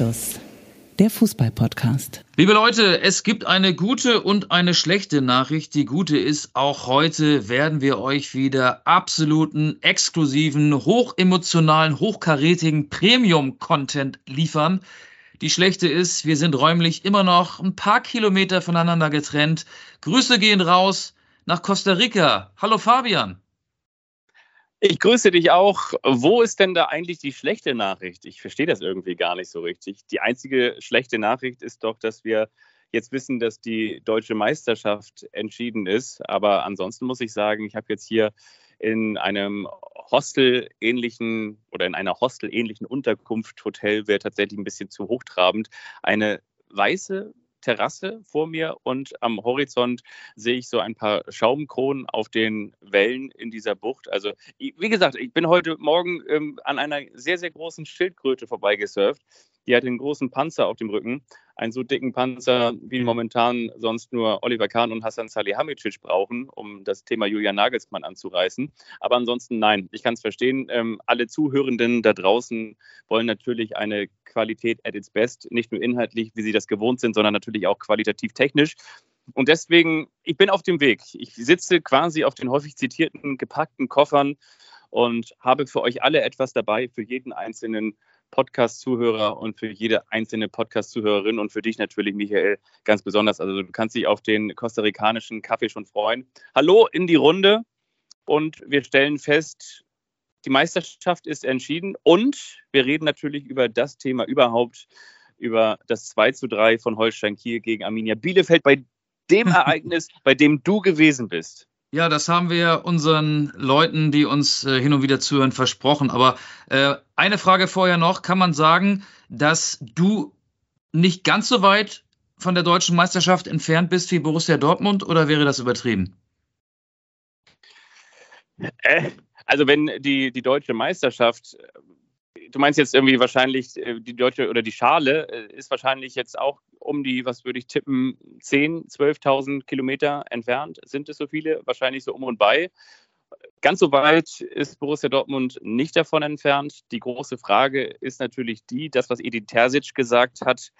Anstoß, der Fußball-Podcast. Liebe Leute, es gibt eine gute und eine schlechte Nachricht. Die gute ist, auch heute werden wir euch wieder absoluten, exklusiven, hochemotionalen, hochkarätigen Premium-Content liefern. Die schlechte ist, wir sind räumlich immer noch ein paar Kilometer voneinander getrennt. Grüße gehen raus nach Costa Rica. Hallo Fabian. Ich grüße dich auch. Wo ist denn da eigentlich die schlechte Nachricht? Ich verstehe das irgendwie gar nicht so richtig. Die einzige schlechte Nachricht ist doch, dass wir jetzt wissen, dass die deutsche Meisterschaft entschieden ist. Aber ansonsten muss ich sagen, ich habe jetzt hier in einem Hostel-ähnlichen oder in einer Hostel-ähnlichen Unterkunft, Hotel wäre tatsächlich ein bisschen zu hochtrabend, eine weiße Terrasse vor mir und am Horizont sehe ich so ein paar Schaumkronen auf den Wellen in dieser Bucht. Also, wie gesagt, ich bin heute Morgen ähm, an einer sehr, sehr großen Schildkröte vorbeigesurft. Die hat einen großen Panzer auf dem Rücken, einen so dicken Panzer, wie momentan sonst nur Oliver Kahn und Hassan Salihamidzic brauchen, um das Thema Julian Nagelsmann anzureißen. Aber ansonsten nein, ich kann es verstehen. Ähm, alle Zuhörenden da draußen wollen natürlich eine Qualität at its best, nicht nur inhaltlich, wie sie das gewohnt sind, sondern natürlich auch qualitativ technisch. Und deswegen, ich bin auf dem Weg. Ich sitze quasi auf den häufig zitierten gepackten Koffern und habe für euch alle etwas dabei, für jeden einzelnen Podcast-Zuhörer und für jede einzelne Podcast-Zuhörerin und für dich natürlich, Michael, ganz besonders. Also du kannst dich auf den kostarikanischen Kaffee schon freuen. Hallo in die Runde und wir stellen fest, die Meisterschaft ist entschieden und wir reden natürlich über das Thema überhaupt, über das 2 zu 3 von Holstein Kiel gegen Arminia Bielefeld, bei dem Ereignis, bei dem du gewesen bist. Ja, das haben wir unseren Leuten, die uns äh, hin und wieder zuhören, versprochen. Aber äh, eine Frage vorher noch. Kann man sagen, dass du nicht ganz so weit von der deutschen Meisterschaft entfernt bist wie Borussia Dortmund oder wäre das übertrieben? Äh, also wenn die, die deutsche Meisterschaft du meinst jetzt irgendwie wahrscheinlich äh, die deutsche oder die Schale äh, ist wahrscheinlich jetzt auch um die, was würde ich tippen, 10, 12.000 Kilometer entfernt. Sind es so viele? Wahrscheinlich so um und bei. Ganz so weit ist Borussia Dortmund nicht davon entfernt. Die große Frage ist natürlich die, das, was Edin Terzic gesagt hat,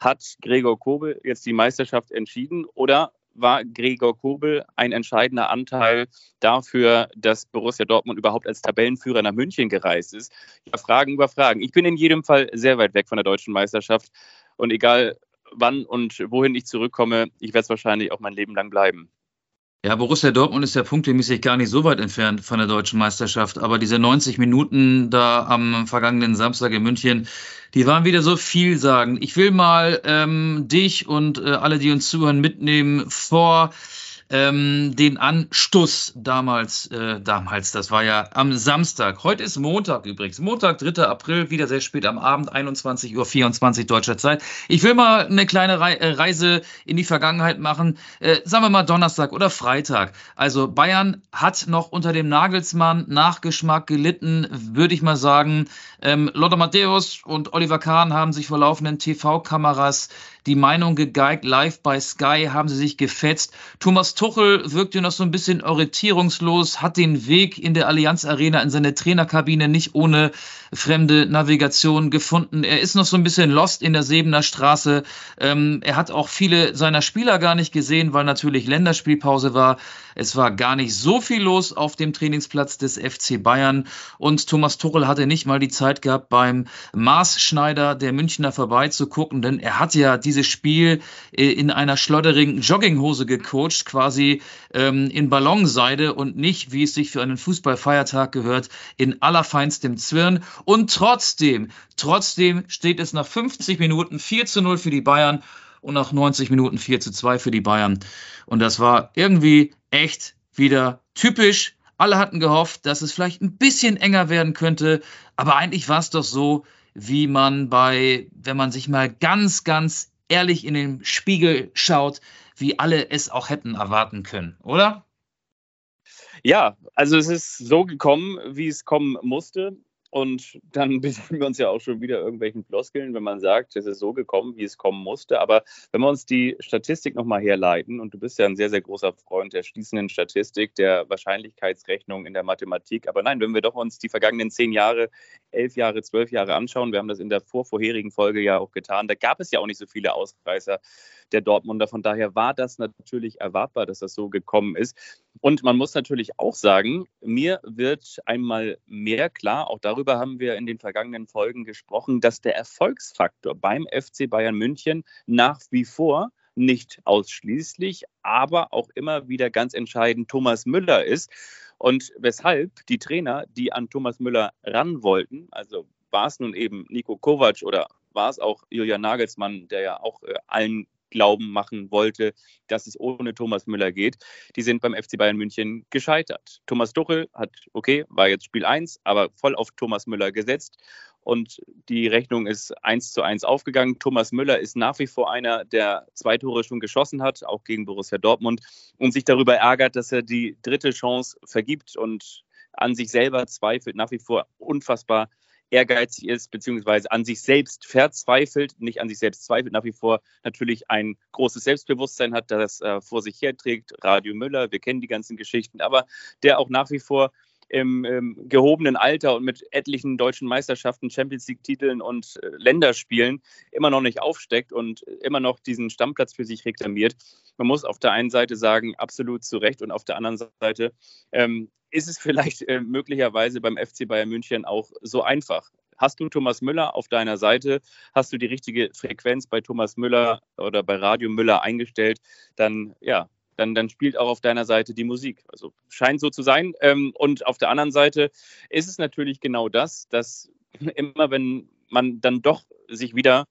hat Gregor Kobel jetzt die Meisterschaft entschieden oder war Gregor Kobel ein entscheidender Anteil dafür, dass Borussia Dortmund überhaupt als Tabellenführer nach München gereist ist. Ja, Fragen über Fragen. Ich bin in jedem Fall sehr weit weg von der deutschen Meisterschaft und egal wann und wohin ich zurückkomme, ich werde es wahrscheinlich auch mein Leben lang bleiben. Ja, Borussia Dortmund ist ja punktemäßig gar nicht so weit entfernt von der deutschen Meisterschaft. Aber diese 90 Minuten da am vergangenen Samstag in München, die waren wieder so vielsagend. Ich will mal ähm, dich und äh, alle, die uns zuhören, mitnehmen vor ähm, den Anstoß damals, äh, damals, das war ja am Samstag. Heute ist Montag übrigens. Montag, 3. April, wieder sehr spät am Abend, 21.24 Uhr deutscher Zeit. Ich will mal eine kleine äh, Reise in die Vergangenheit machen. Äh, sagen wir mal Donnerstag oder Freitag. Also Bayern hat noch unter dem Nagelsmann Nachgeschmack gelitten, würde ich mal sagen. Ähm, Lothar Matthäus und Oliver Kahn haben sich vor laufenden TV-Kameras die Meinung gegeigt. Live bei Sky haben sie sich gefetzt. Thomas Tuchel wirkte noch so ein bisschen orientierungslos, hat den Weg in der Allianz Arena in seine Trainerkabine nicht ohne fremde Navigation gefunden. Er ist noch so ein bisschen lost in der Sebener Straße. Ähm, er hat auch viele seiner Spieler gar nicht gesehen, weil natürlich Länderspielpause war. Es war gar nicht so viel los auf dem Trainingsplatz des FC Bayern und Thomas Tuchel hatte nicht mal die Zeit gehabt, beim Maßschneider der Münchner vorbeizugucken, denn er hat ja dieses Spiel äh, in einer schlodderigen Jogginghose gecoacht, quasi ähm, in Ballonseide und nicht, wie es sich für einen Fußballfeiertag gehört, in allerfeinstem Zwirn. Und trotzdem, trotzdem steht es nach 50 Minuten 4 zu 0 für die Bayern und nach 90 Minuten 4 zu 2 für die Bayern. Und das war irgendwie echt wieder typisch. Alle hatten gehofft, dass es vielleicht ein bisschen enger werden könnte, aber eigentlich war es doch so, wie man bei, wenn man sich mal ganz, ganz ehrlich in den Spiegel schaut, wie alle es auch hätten erwarten können, oder? Ja, also es ist so gekommen, wie es kommen musste. Und dann bedienen wir uns ja auch schon wieder irgendwelchen Floskeln, wenn man sagt, es ist so gekommen, wie es kommen musste. Aber wenn wir uns die Statistik nochmal herleiten, und du bist ja ein sehr, sehr großer Freund der schließenden Statistik, der Wahrscheinlichkeitsrechnung in der Mathematik. Aber nein, wenn wir doch uns die vergangenen zehn Jahre, elf Jahre, zwölf Jahre anschauen, wir haben das in der vorvorherigen Folge ja auch getan, da gab es ja auch nicht so viele Ausreißer der Dortmunder. Von daher war das natürlich erwartbar, dass das so gekommen ist. Und man muss natürlich auch sagen, mir wird einmal mehr klar, auch darüber haben wir in den vergangenen Folgen gesprochen, dass der Erfolgsfaktor beim FC Bayern München nach wie vor nicht ausschließlich, aber auch immer wieder ganz entscheidend Thomas Müller ist. Und weshalb die Trainer, die an Thomas Müller ran wollten, also war es nun eben Nico Kovac oder war es auch Julian Nagelsmann, der ja auch äh, allen glauben machen wollte, dass es ohne Thomas Müller geht. Die sind beim FC Bayern München gescheitert. Thomas Tuchel hat, okay, war jetzt Spiel 1, aber voll auf Thomas Müller gesetzt. Und die Rechnung ist eins zu eins aufgegangen. Thomas Müller ist nach wie vor einer, der zwei Tore schon geschossen hat, auch gegen Borussia Dortmund, und sich darüber ärgert, dass er die dritte Chance vergibt und an sich selber zweifelt, nach wie vor unfassbar ehrgeizig ist, beziehungsweise an sich selbst verzweifelt, nicht an sich selbst zweifelt, nach wie vor natürlich ein großes Selbstbewusstsein hat, das er vor sich herträgt. Radio Müller, wir kennen die ganzen Geschichten, aber der auch nach wie vor im, im gehobenen Alter und mit etlichen deutschen Meisterschaften, Champions League-Titeln und äh, Länderspielen immer noch nicht aufsteckt und immer noch diesen Stammplatz für sich reklamiert. Man muss auf der einen Seite sagen, absolut zu Recht und auf der anderen Seite ähm, ist es vielleicht äh, möglicherweise beim FC Bayern München auch so einfach. Hast du Thomas Müller auf deiner Seite, hast du die richtige Frequenz bei Thomas Müller oder bei Radio Müller eingestellt, dann ja, dann, dann spielt auch auf deiner Seite die Musik. Also scheint so zu sein. Ähm, und auf der anderen Seite ist es natürlich genau das, dass immer wenn man dann doch sich wieder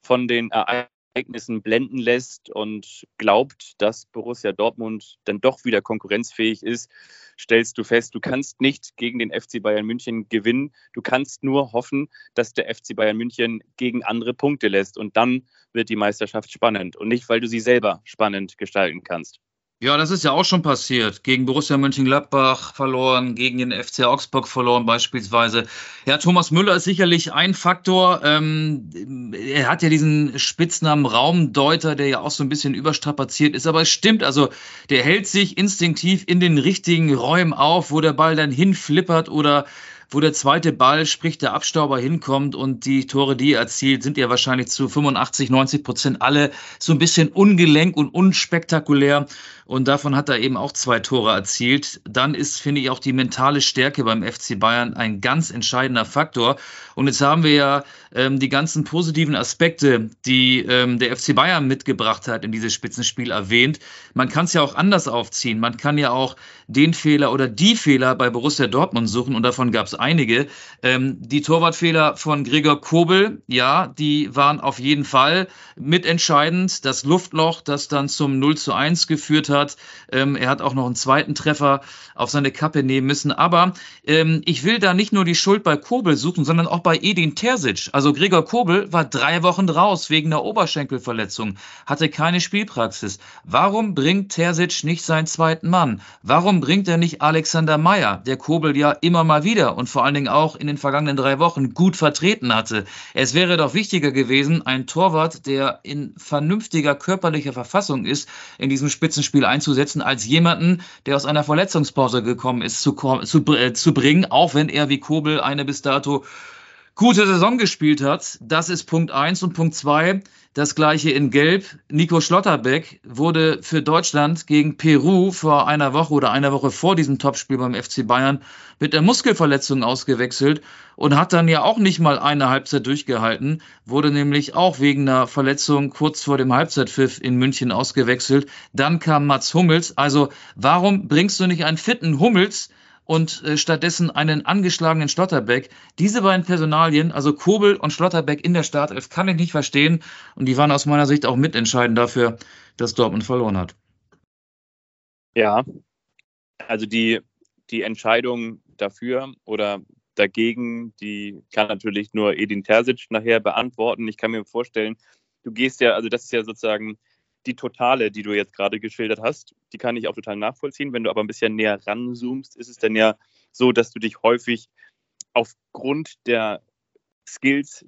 von den Ereignissen Ereignissen blenden lässt und glaubt, dass Borussia Dortmund dann doch wieder konkurrenzfähig ist, stellst du fest, du kannst nicht gegen den FC Bayern München gewinnen. Du kannst nur hoffen, dass der FC Bayern München gegen andere Punkte lässt. Und dann wird die Meisterschaft spannend. Und nicht, weil du sie selber spannend gestalten kannst. Ja, das ist ja auch schon passiert. Gegen Borussia Mönchengladbach verloren, gegen den FC Augsburg verloren beispielsweise. Ja, Thomas Müller ist sicherlich ein Faktor. Ähm, er hat ja diesen Spitznamen Raumdeuter, der ja auch so ein bisschen überstrapaziert ist. Aber es stimmt, also der hält sich instinktiv in den richtigen Räumen auf, wo der Ball dann hinflippert oder wo der zweite Ball, sprich der Abstauber hinkommt und die Tore, die er erzielt, sind ja wahrscheinlich zu 85, 90 Prozent alle so ein bisschen ungelenk und unspektakulär. Und davon hat er eben auch zwei Tore erzielt. Dann ist, finde ich, auch die mentale Stärke beim FC Bayern ein ganz entscheidender Faktor. Und jetzt haben wir ja ähm, die ganzen positiven Aspekte, die ähm, der FC Bayern mitgebracht hat in dieses Spitzenspiel erwähnt. Man kann es ja auch anders aufziehen. Man kann ja auch den Fehler oder die Fehler bei Borussia Dortmund suchen. Und davon gab es einige. Ähm, die Torwartfehler von Gregor Kobel, ja, die waren auf jeden Fall mitentscheidend. Das Luftloch, das dann zum 0 zu 1 geführt hat hat. Ähm, er hat auch noch einen zweiten Treffer auf seine Kappe nehmen müssen. Aber ähm, ich will da nicht nur die Schuld bei Kobel suchen, sondern auch bei Edin Terzic. Also Gregor Kobel war drei Wochen raus wegen einer Oberschenkelverletzung, hatte keine Spielpraxis. Warum bringt Terzic nicht seinen zweiten Mann? Warum bringt er nicht Alexander Meyer, der Kobel ja immer mal wieder und vor allen Dingen auch in den vergangenen drei Wochen gut vertreten hatte? Es wäre doch wichtiger gewesen, ein Torwart, der in vernünftiger körperlicher Verfassung ist, in diesem Spitzenspiel einzusetzen, als jemanden, der aus einer Verletzungspause gekommen ist, zu, zu, äh, zu bringen, auch wenn er wie Kobel eine bis dato gute Saison gespielt hat. Das ist Punkt eins und Punkt zwei. Das gleiche in Gelb. Nico Schlotterbeck wurde für Deutschland gegen Peru vor einer Woche oder einer Woche vor diesem Topspiel beim FC Bayern mit der Muskelverletzung ausgewechselt und hat dann ja auch nicht mal eine Halbzeit durchgehalten, wurde nämlich auch wegen einer Verletzung kurz vor dem Halbzeitpfiff in München ausgewechselt. Dann kam Mats Hummels. Also warum bringst du nicht einen fitten Hummels und äh, stattdessen einen angeschlagenen Schlotterbeck. Diese beiden Personalien, also Kobel und Schlotterbeck in der Startelf, kann ich nicht verstehen. Und die waren aus meiner Sicht auch mitentscheidend dafür, dass Dortmund verloren hat. Ja, also die, die Entscheidung dafür oder dagegen, die kann natürlich nur Edin Terzic nachher beantworten. Ich kann mir vorstellen, du gehst ja, also das ist ja sozusagen die Totale, die du jetzt gerade geschildert hast, die kann ich auch total nachvollziehen. Wenn du aber ein bisschen näher ranzoomst, ist es dann ja so, dass du dich häufig aufgrund der Skills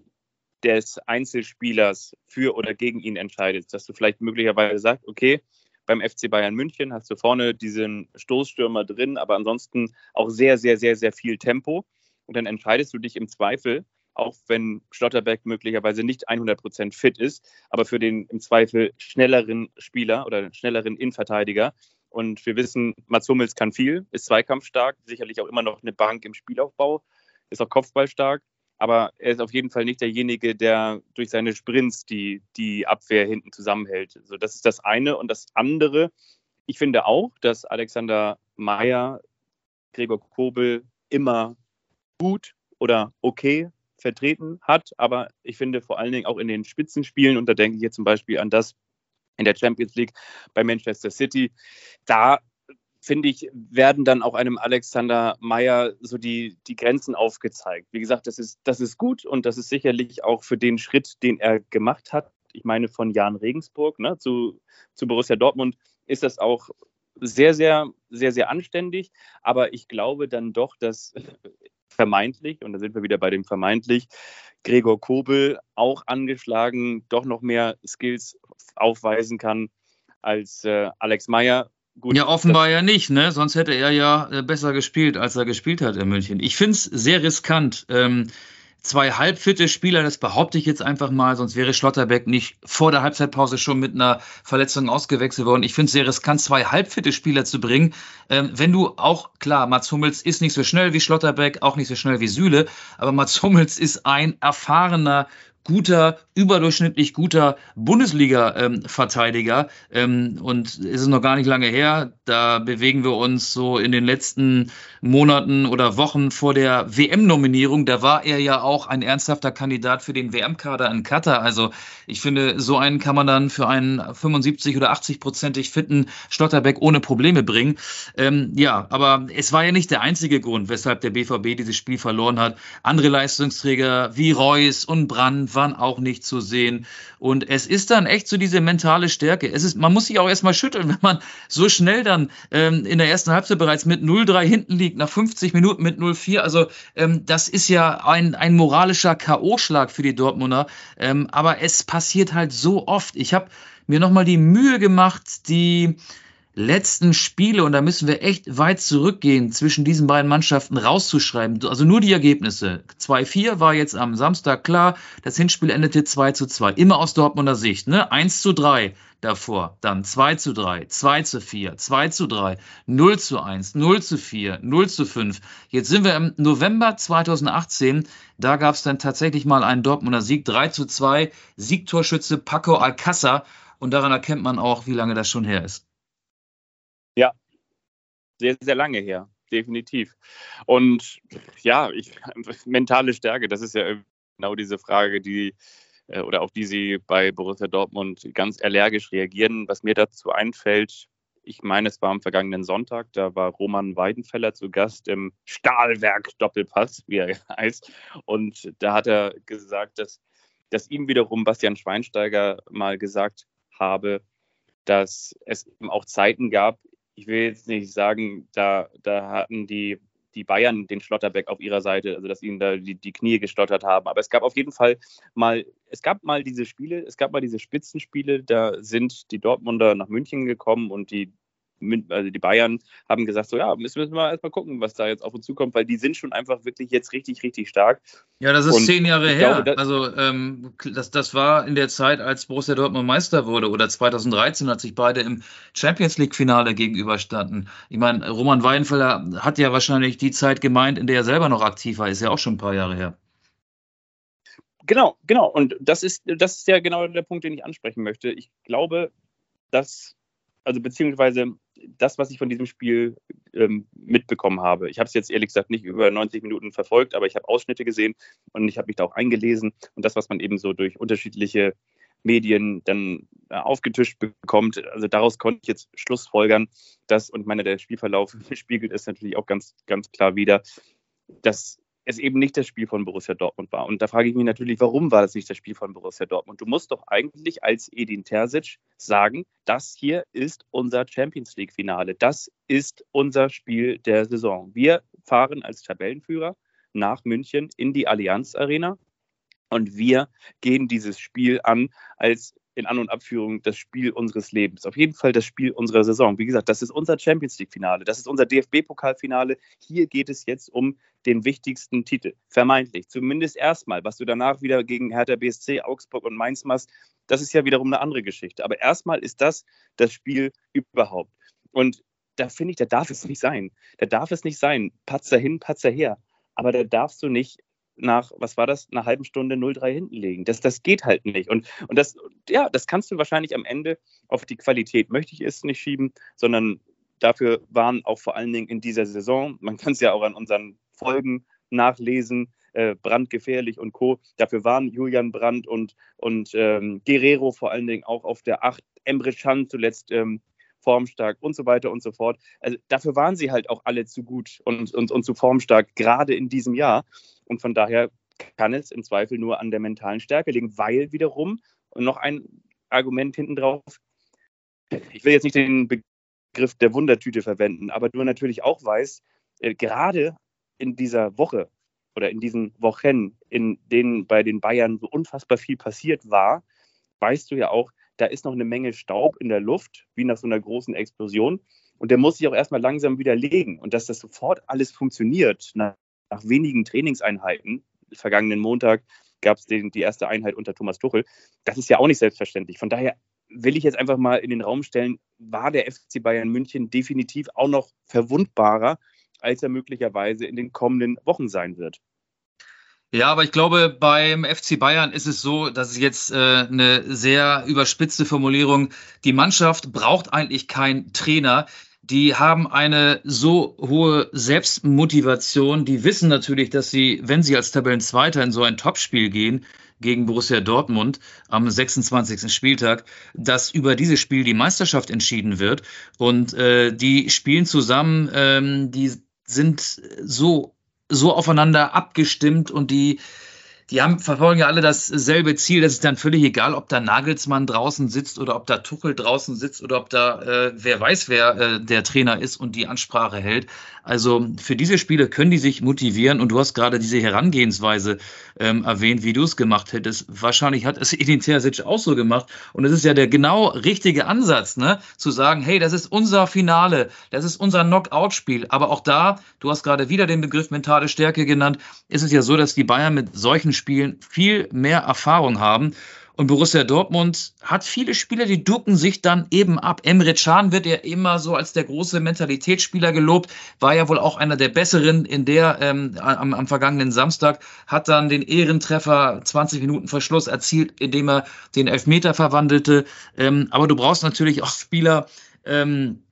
des Einzelspielers für oder gegen ihn entscheidest, dass du vielleicht möglicherweise sagst, okay, beim FC Bayern München hast du vorne diesen Stoßstürmer drin, aber ansonsten auch sehr, sehr, sehr, sehr viel Tempo. Und dann entscheidest du dich im Zweifel, auch wenn Schlotterbeck möglicherweise nicht 100% fit ist, aber für den im Zweifel schnelleren Spieler oder schnelleren Innenverteidiger. Und wir wissen, Mats Hummels kann viel, ist zweikampfstark, sicherlich auch immer noch eine Bank im Spielaufbau, ist auch kopfballstark aber er ist auf jeden Fall nicht derjenige, der durch seine Sprints die, die Abwehr hinten zusammenhält. Also das ist das eine. Und das andere, ich finde auch, dass Alexander Meyer Gregor Kobel immer gut oder okay vertreten hat. Aber ich finde vor allen Dingen auch in den Spitzenspielen, und da denke ich jetzt zum Beispiel an das in der Champions League bei Manchester City, da finde ich, werden dann auch einem Alexander Meyer so die, die Grenzen aufgezeigt. Wie gesagt, das ist, das ist gut und das ist sicherlich auch für den Schritt, den er gemacht hat. Ich meine, von Jan Regensburg ne, zu, zu Borussia Dortmund ist das auch sehr, sehr, sehr, sehr anständig. Aber ich glaube dann doch, dass vermeintlich, und da sind wir wieder bei dem vermeintlich, Gregor Kobel auch angeschlagen doch noch mehr Skills aufweisen kann als äh, Alex Meyer. Gut, ja, offenbar ja nicht, ne? Sonst hätte er ja äh, besser gespielt, als er gespielt hat in München. Ich finde es sehr riskant. Ähm, zwei halbfitte Spieler, das behaupte ich jetzt einfach mal, sonst wäre Schlotterbeck nicht vor der Halbzeitpause schon mit einer Verletzung ausgewechselt worden. Ich finde es sehr riskant, zwei halbfitte Spieler zu bringen. Ähm, wenn du auch, klar, Mats Hummels ist nicht so schnell wie Schlotterbeck, auch nicht so schnell wie Süle, aber Mats Hummels ist ein erfahrener guter, überdurchschnittlich guter Bundesliga-Verteidiger. Ähm, ähm, und es ist noch gar nicht lange her. Da bewegen wir uns so in den letzten Monaten oder Wochen vor der WM-Nominierung. Da war er ja auch ein ernsthafter Kandidat für den WM-Kader in Katar. Also ich finde, so einen kann man dann für einen 75 oder 80-prozentig fitten Stotterbeck ohne Probleme bringen. Ähm, ja, aber es war ja nicht der einzige Grund, weshalb der BVB dieses Spiel verloren hat. Andere Leistungsträger wie Reus und Brand waren auch nicht zu sehen. Und es ist dann echt so diese mentale Stärke. Es ist, man muss sich auch erstmal schütteln, wenn man so schnell dann ähm, in der ersten Halbzeit bereits mit 0-3 hinten liegt, nach 50 Minuten mit 0-4. Also ähm, das ist ja ein, ein moralischer K.O.-Schlag für die Dortmunder. Ähm, aber es passiert halt so oft. Ich habe mir nochmal die Mühe gemacht, die letzten Spiele, und da müssen wir echt weit zurückgehen, zwischen diesen beiden Mannschaften rauszuschreiben. Also nur die Ergebnisse. 2-4 war jetzt am Samstag klar. Das Hinspiel endete 2 zu 2. Immer aus Dortmunder Sicht. Ne? 1 zu 3 davor. Dann 2 zu 3, 2 zu 4, 2 zu 3, 0 zu 1, 0 zu 4, 0 zu 5. Jetzt sind wir im November 2018. Da gab es dann tatsächlich mal einen Dortmunder Sieg. 3 zu 2. Siegtorschütze Paco Alcázar. Und daran erkennt man auch, wie lange das schon her ist. Sehr, sehr lange her, definitiv. Und ja, ich, mentale Stärke, das ist ja genau diese Frage, die äh, oder auf die Sie bei Borussia Dortmund ganz allergisch reagieren. Was mir dazu einfällt, ich meine, es war am vergangenen Sonntag, da war Roman Weidenfeller zu Gast im Stahlwerk Doppelpass, wie er heißt. Und da hat er gesagt, dass, dass ihm wiederum Bastian Schweinsteiger mal gesagt habe, dass es eben auch Zeiten gab, ich will jetzt nicht sagen, da, da hatten die, die Bayern den Schlotterbeck auf ihrer Seite, also dass ihnen da die, die Knie gestottert haben. Aber es gab auf jeden Fall mal, es gab mal diese Spiele, es gab mal diese Spitzenspiele, da sind die Dortmunder nach München gekommen und die also die Bayern haben gesagt, so ja, müssen wir mal erstmal gucken, was da jetzt auf uns zukommt, weil die sind schon einfach wirklich jetzt richtig, richtig stark. Ja, das ist und zehn Jahre her. Glaube, also ähm, das, das war in der Zeit, als Borussia Dortmund Meister wurde oder 2013, als sich beide im Champions League-Finale gegenüberstanden. Ich meine, Roman Weidenfeller hat ja wahrscheinlich die Zeit gemeint, in der er selber noch aktiv war, ist ja auch schon ein paar Jahre her. Genau, genau. Und das ist, das ist ja genau der Punkt, den ich ansprechen möchte. Ich glaube, dass, also beziehungsweise das, was ich von diesem Spiel ähm, mitbekommen habe. Ich habe es jetzt ehrlich gesagt nicht über 90 Minuten verfolgt, aber ich habe Ausschnitte gesehen und ich habe mich da auch eingelesen. Und das, was man eben so durch unterschiedliche Medien dann äh, aufgetischt bekommt, also daraus konnte ich jetzt Schlussfolgern, dass, und meine, der Spielverlauf spiegelt es natürlich auch ganz, ganz klar wieder, dass es eben nicht das Spiel von Borussia Dortmund war. Und da frage ich mich natürlich, warum war das nicht das Spiel von Borussia Dortmund? Du musst doch eigentlich als Edin Terzic sagen, das hier ist unser Champions League-Finale. Das ist unser Spiel der Saison. Wir fahren als Tabellenführer nach München in die Allianz Arena. Und wir gehen dieses Spiel an als in An- und Abführung das Spiel unseres Lebens. Auf jeden Fall das Spiel unserer Saison. Wie gesagt, das ist unser Champions League-Finale, das ist unser DFB-Pokalfinale. Hier geht es jetzt um den wichtigsten Titel, vermeintlich. Zumindest erstmal. Was du danach wieder gegen Hertha BSC, Augsburg und Mainz machst, das ist ja wiederum eine andere Geschichte. Aber erstmal ist das das Spiel überhaupt. Und da finde ich, da darf es nicht sein. Da darf es nicht sein. Patzer hin, Patzer her. Aber da darfst du nicht nach, was war das, einer halben Stunde 0-3 hinten legen. Das, das geht halt nicht. Und, und das, ja, das kannst du wahrscheinlich am Ende auf die Qualität, möchte ich es nicht schieben, sondern dafür waren auch vor allen Dingen in dieser Saison, man kann es ja auch an unseren Folgen nachlesen, äh, brandgefährlich und Co. Dafür waren Julian Brandt und, und ähm, Guerrero vor allen Dingen auch auf der 8, Emre Can zuletzt ähm, formstark und so weiter und so fort. Also dafür waren sie halt auch alle zu gut und, und, und zu formstark, gerade in diesem Jahr. Und von daher kann es im Zweifel nur an der mentalen Stärke liegen, weil wiederum, und noch ein Argument hinten drauf, ich will jetzt nicht den Begriff der Wundertüte verwenden, aber du natürlich auch weißt, äh, gerade in dieser Woche oder in diesen Wochen, in denen bei den Bayern so unfassbar viel passiert war, weißt du ja auch, da ist noch eine Menge Staub in der Luft, wie nach so einer großen Explosion. Und der muss sich auch erstmal langsam widerlegen. Und dass das sofort alles funktioniert, nach, nach wenigen Trainingseinheiten, vergangenen Montag gab es die erste Einheit unter Thomas Tuchel, das ist ja auch nicht selbstverständlich. Von daher will ich jetzt einfach mal in den Raum stellen, war der FC Bayern München definitiv auch noch verwundbarer, als er möglicherweise in den kommenden Wochen sein wird. Ja, aber ich glaube, beim FC Bayern ist es so, dass es jetzt äh, eine sehr überspitzte Formulierung. Die Mannschaft braucht eigentlich keinen Trainer. Die haben eine so hohe Selbstmotivation. Die wissen natürlich, dass sie, wenn sie als Tabellenzweiter in so ein Topspiel gehen, gegen Borussia Dortmund am 26. Spieltag, dass über dieses Spiel die Meisterschaft entschieden wird. Und äh, die spielen zusammen, ähm, die sind so so aufeinander abgestimmt und die, die haben, verfolgen ja alle dasselbe Ziel. Das ist dann völlig egal, ob da Nagelsmann draußen sitzt oder ob da Tuchel draußen sitzt oder ob da äh, wer weiß, wer äh, der Trainer ist und die Ansprache hält. Also für diese Spiele können die sich motivieren und du hast gerade diese Herangehensweise ähm, erwähnt, wie du es gemacht hättest. Wahrscheinlich hat es Edin Terzic auch so gemacht und es ist ja der genau richtige Ansatz, ne, zu sagen, hey, das ist unser Finale, das ist unser Knockout-Spiel. Aber auch da, du hast gerade wieder den Begriff mentale Stärke genannt, ist es ja so, dass die Bayern mit solchen Spielen viel mehr Erfahrung haben und Borussia Dortmund hat viele Spieler, die ducken sich dann eben ab. Emre Can wird ja immer so als der große Mentalitätsspieler gelobt, war ja wohl auch einer der besseren in der ähm, am, am vergangenen Samstag, hat dann den Ehrentreffer 20 Minuten Verschluss erzielt, indem er den Elfmeter verwandelte. Ähm, aber du brauchst natürlich auch Spieler, ähm,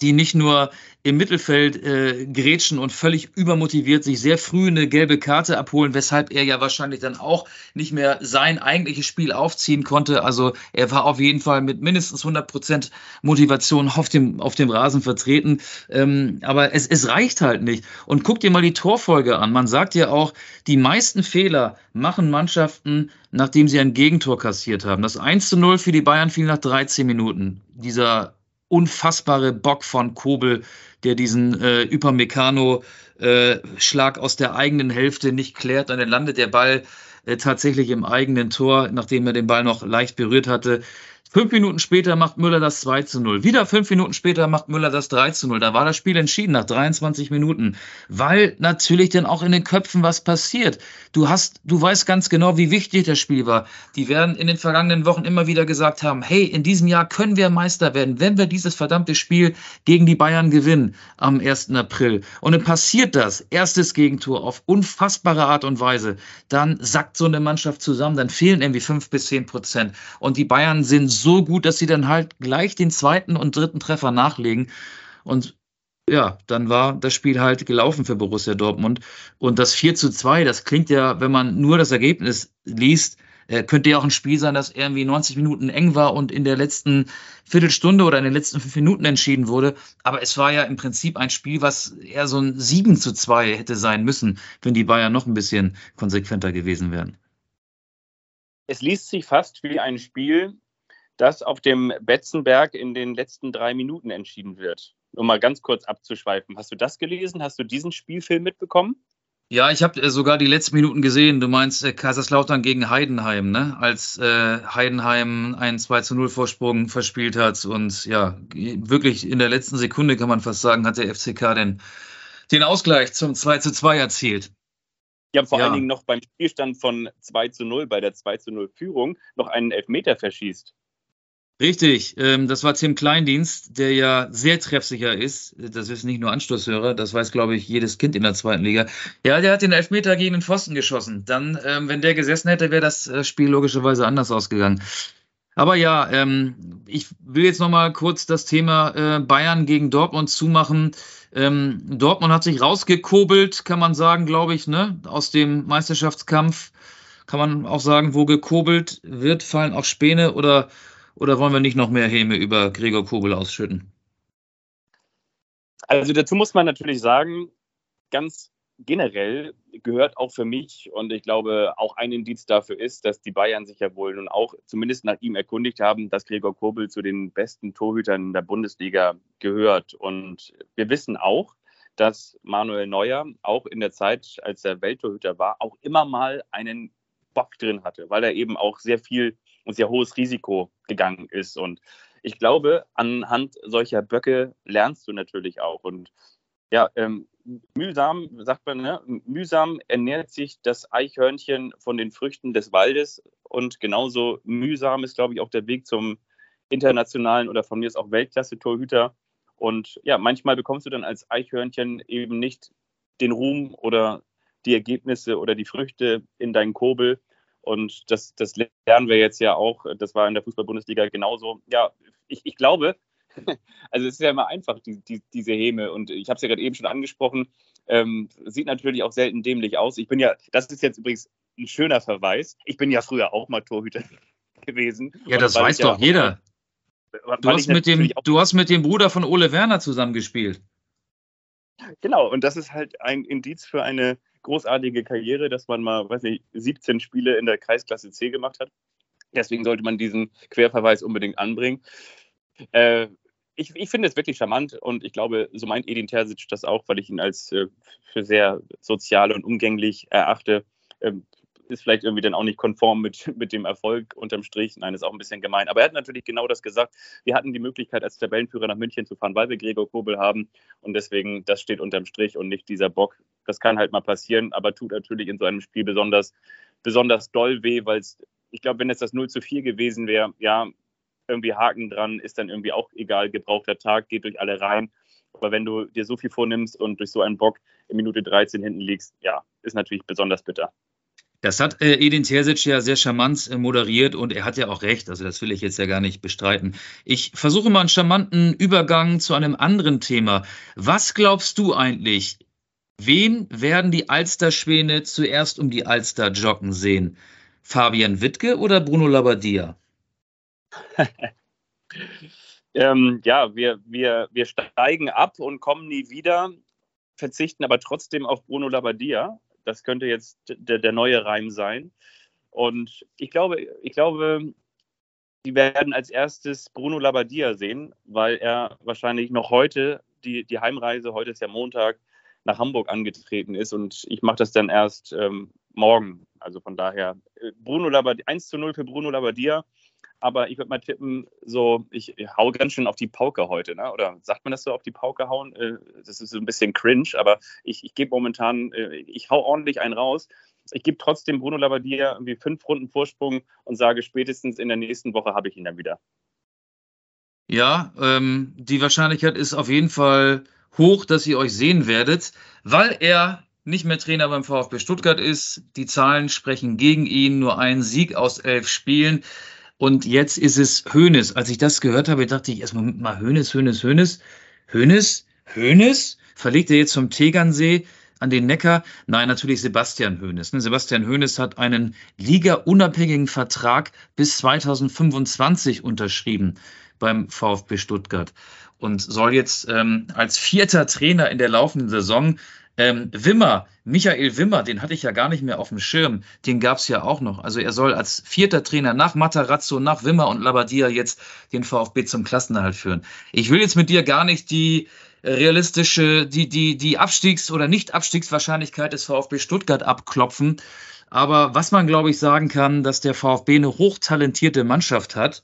die nicht nur im Mittelfeld äh, grätschen und völlig übermotiviert sich sehr früh eine gelbe Karte abholen, weshalb er ja wahrscheinlich dann auch nicht mehr sein eigentliches Spiel aufziehen konnte. Also er war auf jeden Fall mit mindestens 100 Prozent Motivation auf dem, auf dem Rasen vertreten. Ähm, aber es, es reicht halt nicht. Und guck dir mal die Torfolge an. Man sagt ja auch, die meisten Fehler machen Mannschaften, nachdem sie ein Gegentor kassiert haben. Das 1 zu 0 für die Bayern fiel nach 13 Minuten. Dieser unfassbare Bock von Kobel, der diesen äh, Upamecano-Schlag äh, aus der eigenen Hälfte nicht klärt. Dann landet der Ball äh, tatsächlich im eigenen Tor, nachdem er den Ball noch leicht berührt hatte. Fünf Minuten später macht Müller das 2 zu 0. Wieder fünf Minuten später macht Müller das 3 zu 0. Da war das Spiel entschieden nach 23 Minuten. Weil natürlich dann auch in den Köpfen was passiert. Du hast, du weißt ganz genau, wie wichtig das Spiel war. Die werden in den vergangenen Wochen immer wieder gesagt haben, hey, in diesem Jahr können wir Meister werden, wenn wir dieses verdammte Spiel gegen die Bayern gewinnen am 1. April. Und dann passiert das. Erstes Gegentor auf unfassbare Art und Weise. Dann sackt so eine Mannschaft zusammen, dann fehlen irgendwie fünf bis zehn Prozent. Und die Bayern sind so gut, dass sie dann halt gleich den zweiten und dritten Treffer nachlegen. Und ja, dann war das Spiel halt gelaufen für Borussia Dortmund. Und das 4 zu 2, das klingt ja, wenn man nur das Ergebnis liest, äh, könnte ja auch ein Spiel sein, das irgendwie 90 Minuten eng war und in der letzten Viertelstunde oder in den letzten fünf Minuten entschieden wurde. Aber es war ja im Prinzip ein Spiel, was eher so ein 7 zu 2 hätte sein müssen, wenn die Bayern noch ein bisschen konsequenter gewesen wären. Es liest sich fast wie ein Spiel, das auf dem Betzenberg in den letzten drei Minuten entschieden wird. Um mal ganz kurz abzuschweifen. Hast du das gelesen? Hast du diesen Spielfilm mitbekommen? Ja, ich habe äh, sogar die letzten Minuten gesehen. Du meinst äh, Kaiserslautern gegen Heidenheim, ne? Als äh, Heidenheim einen 2 zu 0 Vorsprung verspielt hat. Und ja, wirklich in der letzten Sekunde kann man fast sagen, hat der FCK den, den Ausgleich zum 2 zu 2 erzielt. Ja, vor ja. allen Dingen noch beim Spielstand von 2 zu 0, bei der 2 zu 0 Führung, noch einen Elfmeter verschießt. Richtig, ähm, das war Tim Kleindienst, der ja sehr treffsicher ist. Das ist nicht nur Anstoßhörer, das weiß, glaube ich, jedes Kind in der zweiten Liga. Ja, der hat den Elfmeter gegen den Pfosten geschossen. Dann, ähm, wenn der gesessen hätte, wäre das äh, Spiel logischerweise anders ausgegangen. Aber ja, ähm, ich will jetzt noch mal kurz das Thema äh, Bayern gegen Dortmund zumachen. Ähm, Dortmund hat sich rausgekobelt, kann man sagen, glaube ich, ne, aus dem Meisterschaftskampf. Kann man auch sagen, wo gekobelt wird, fallen auch Späne oder oder wollen wir nicht noch mehr Häme über Gregor Kobel ausschütten? Also dazu muss man natürlich sagen, ganz generell gehört auch für mich und ich glaube auch ein Indiz dafür ist, dass die Bayern sich ja wohl nun auch zumindest nach ihm erkundigt haben, dass Gregor Kobel zu den besten Torhütern der Bundesliga gehört. Und wir wissen auch, dass Manuel Neuer auch in der Zeit, als er Welttorhüter war, auch immer mal einen Bock drin hatte, weil er eben auch sehr viel und sehr hohes Risiko gegangen ist. Und ich glaube, anhand solcher Böcke lernst du natürlich auch. Und ja, ähm, mühsam, sagt man, ne? mühsam ernährt sich das Eichhörnchen von den Früchten des Waldes. Und genauso mühsam ist, glaube ich, auch der Weg zum internationalen oder von mir ist auch Weltklasse-Torhüter. Und ja, manchmal bekommst du dann als Eichhörnchen eben nicht den Ruhm oder die Ergebnisse oder die Früchte in deinen Kobel, und das, das lernen wir jetzt ja auch. Das war in der Fußball-Bundesliga genauso. Ja, ich, ich glaube, also es ist ja immer einfach, die, die, diese Häme. Und ich habe es ja gerade eben schon angesprochen, ähm, sieht natürlich auch selten dämlich aus. Ich bin ja, das ist jetzt übrigens ein schöner Verweis. Ich bin ja früher auch mal Torhüter gewesen. Ja, das weiß doch ja jeder. du, hast mit dem, du hast mit dem Bruder von Ole Werner zusammengespielt. Genau, und das ist halt ein Indiz für eine großartige Karriere, dass man mal, weiß nicht, 17 Spiele in der Kreisklasse C gemacht hat. Deswegen sollte man diesen Querverweis unbedingt anbringen. Äh, ich, ich, finde es wirklich charmant und ich glaube, so meint Edin Terzic das auch, weil ich ihn als äh, für sehr sozial und umgänglich erachte. Ähm, ist vielleicht irgendwie dann auch nicht konform mit, mit dem Erfolg unterm Strich. Nein, ist auch ein bisschen gemein. Aber er hat natürlich genau das gesagt. Wir hatten die Möglichkeit, als Tabellenführer nach München zu fahren, weil wir Gregor Kobel haben. Und deswegen, das steht unterm Strich und nicht dieser Bock. Das kann halt mal passieren, aber tut natürlich in so einem Spiel besonders, besonders doll weh, weil ich glaube, wenn es das 0 zu 4 gewesen wäre, ja, irgendwie Haken dran, ist dann irgendwie auch egal, gebrauchter Tag, geht durch alle rein. Aber wenn du dir so viel vornimmst und durch so einen Bock in Minute 13 hinten liegst, ja, ist natürlich besonders bitter. Das hat äh, Edin Terzic ja sehr charmant äh, moderiert und er hat ja auch recht, also das will ich jetzt ja gar nicht bestreiten. Ich versuche mal einen charmanten Übergang zu einem anderen Thema. Was glaubst du eigentlich? Wen werden die Alsterschwäne zuerst um die Alster joggen sehen? Fabian Wittke oder Bruno Labbadia? ähm, ja, wir, wir, wir steigen ab und kommen nie wieder, verzichten aber trotzdem auf Bruno Labbadia. Das könnte jetzt der, der neue Reim sein. Und ich glaube, ich glaube, die werden als erstes Bruno Labbadia sehen, weil er wahrscheinlich noch heute, die, die Heimreise, heute ist ja Montag, nach Hamburg angetreten ist und ich mache das dann erst ähm, morgen. Also von daher, äh, Bruno Labbadia, 1 zu 0 für Bruno Labbadia aber ich würde mal tippen, so, ich hau ganz schön auf die Pauke heute, ne? Oder sagt man das so auf die Pauke hauen? Äh, das ist so ein bisschen cringe, aber ich, ich gebe momentan, äh, ich hau ordentlich einen raus. Ich gebe trotzdem Bruno Labbadia irgendwie fünf Runden Vorsprung und sage, spätestens in der nächsten Woche habe ich ihn dann wieder. Ja, ähm, die Wahrscheinlichkeit ist auf jeden Fall hoch, dass ihr euch sehen werdet, weil er nicht mehr Trainer beim VfB Stuttgart ist. Die Zahlen sprechen gegen ihn, nur ein Sieg aus elf Spielen. Und jetzt ist es Hönes. Als ich das gehört habe, dachte ich erstmal mal Hönes, Hönes, Hönes. Hönes? Hönes? Verlegt er jetzt vom Tegernsee an den Neckar? Nein, natürlich Sebastian Hönes. Ne? Sebastian Hönes hat einen ligaunabhängigen Vertrag bis 2025 unterschrieben beim VfB Stuttgart und soll jetzt ähm, als vierter Trainer in der laufenden Saison Ähm, Wimmer, Michael Wimmer, den hatte ich ja gar nicht mehr auf dem Schirm. Den gab es ja auch noch. Also er soll als vierter Trainer nach Matarazzo, nach Wimmer und Labadia jetzt den VfB zum Klassenerhalt führen. Ich will jetzt mit dir gar nicht die realistische, die, die, die Abstiegs- oder Nicht-Abstiegswahrscheinlichkeit des VfB Stuttgart abklopfen. Aber was man, glaube ich, sagen kann, dass der VfB eine hochtalentierte Mannschaft hat.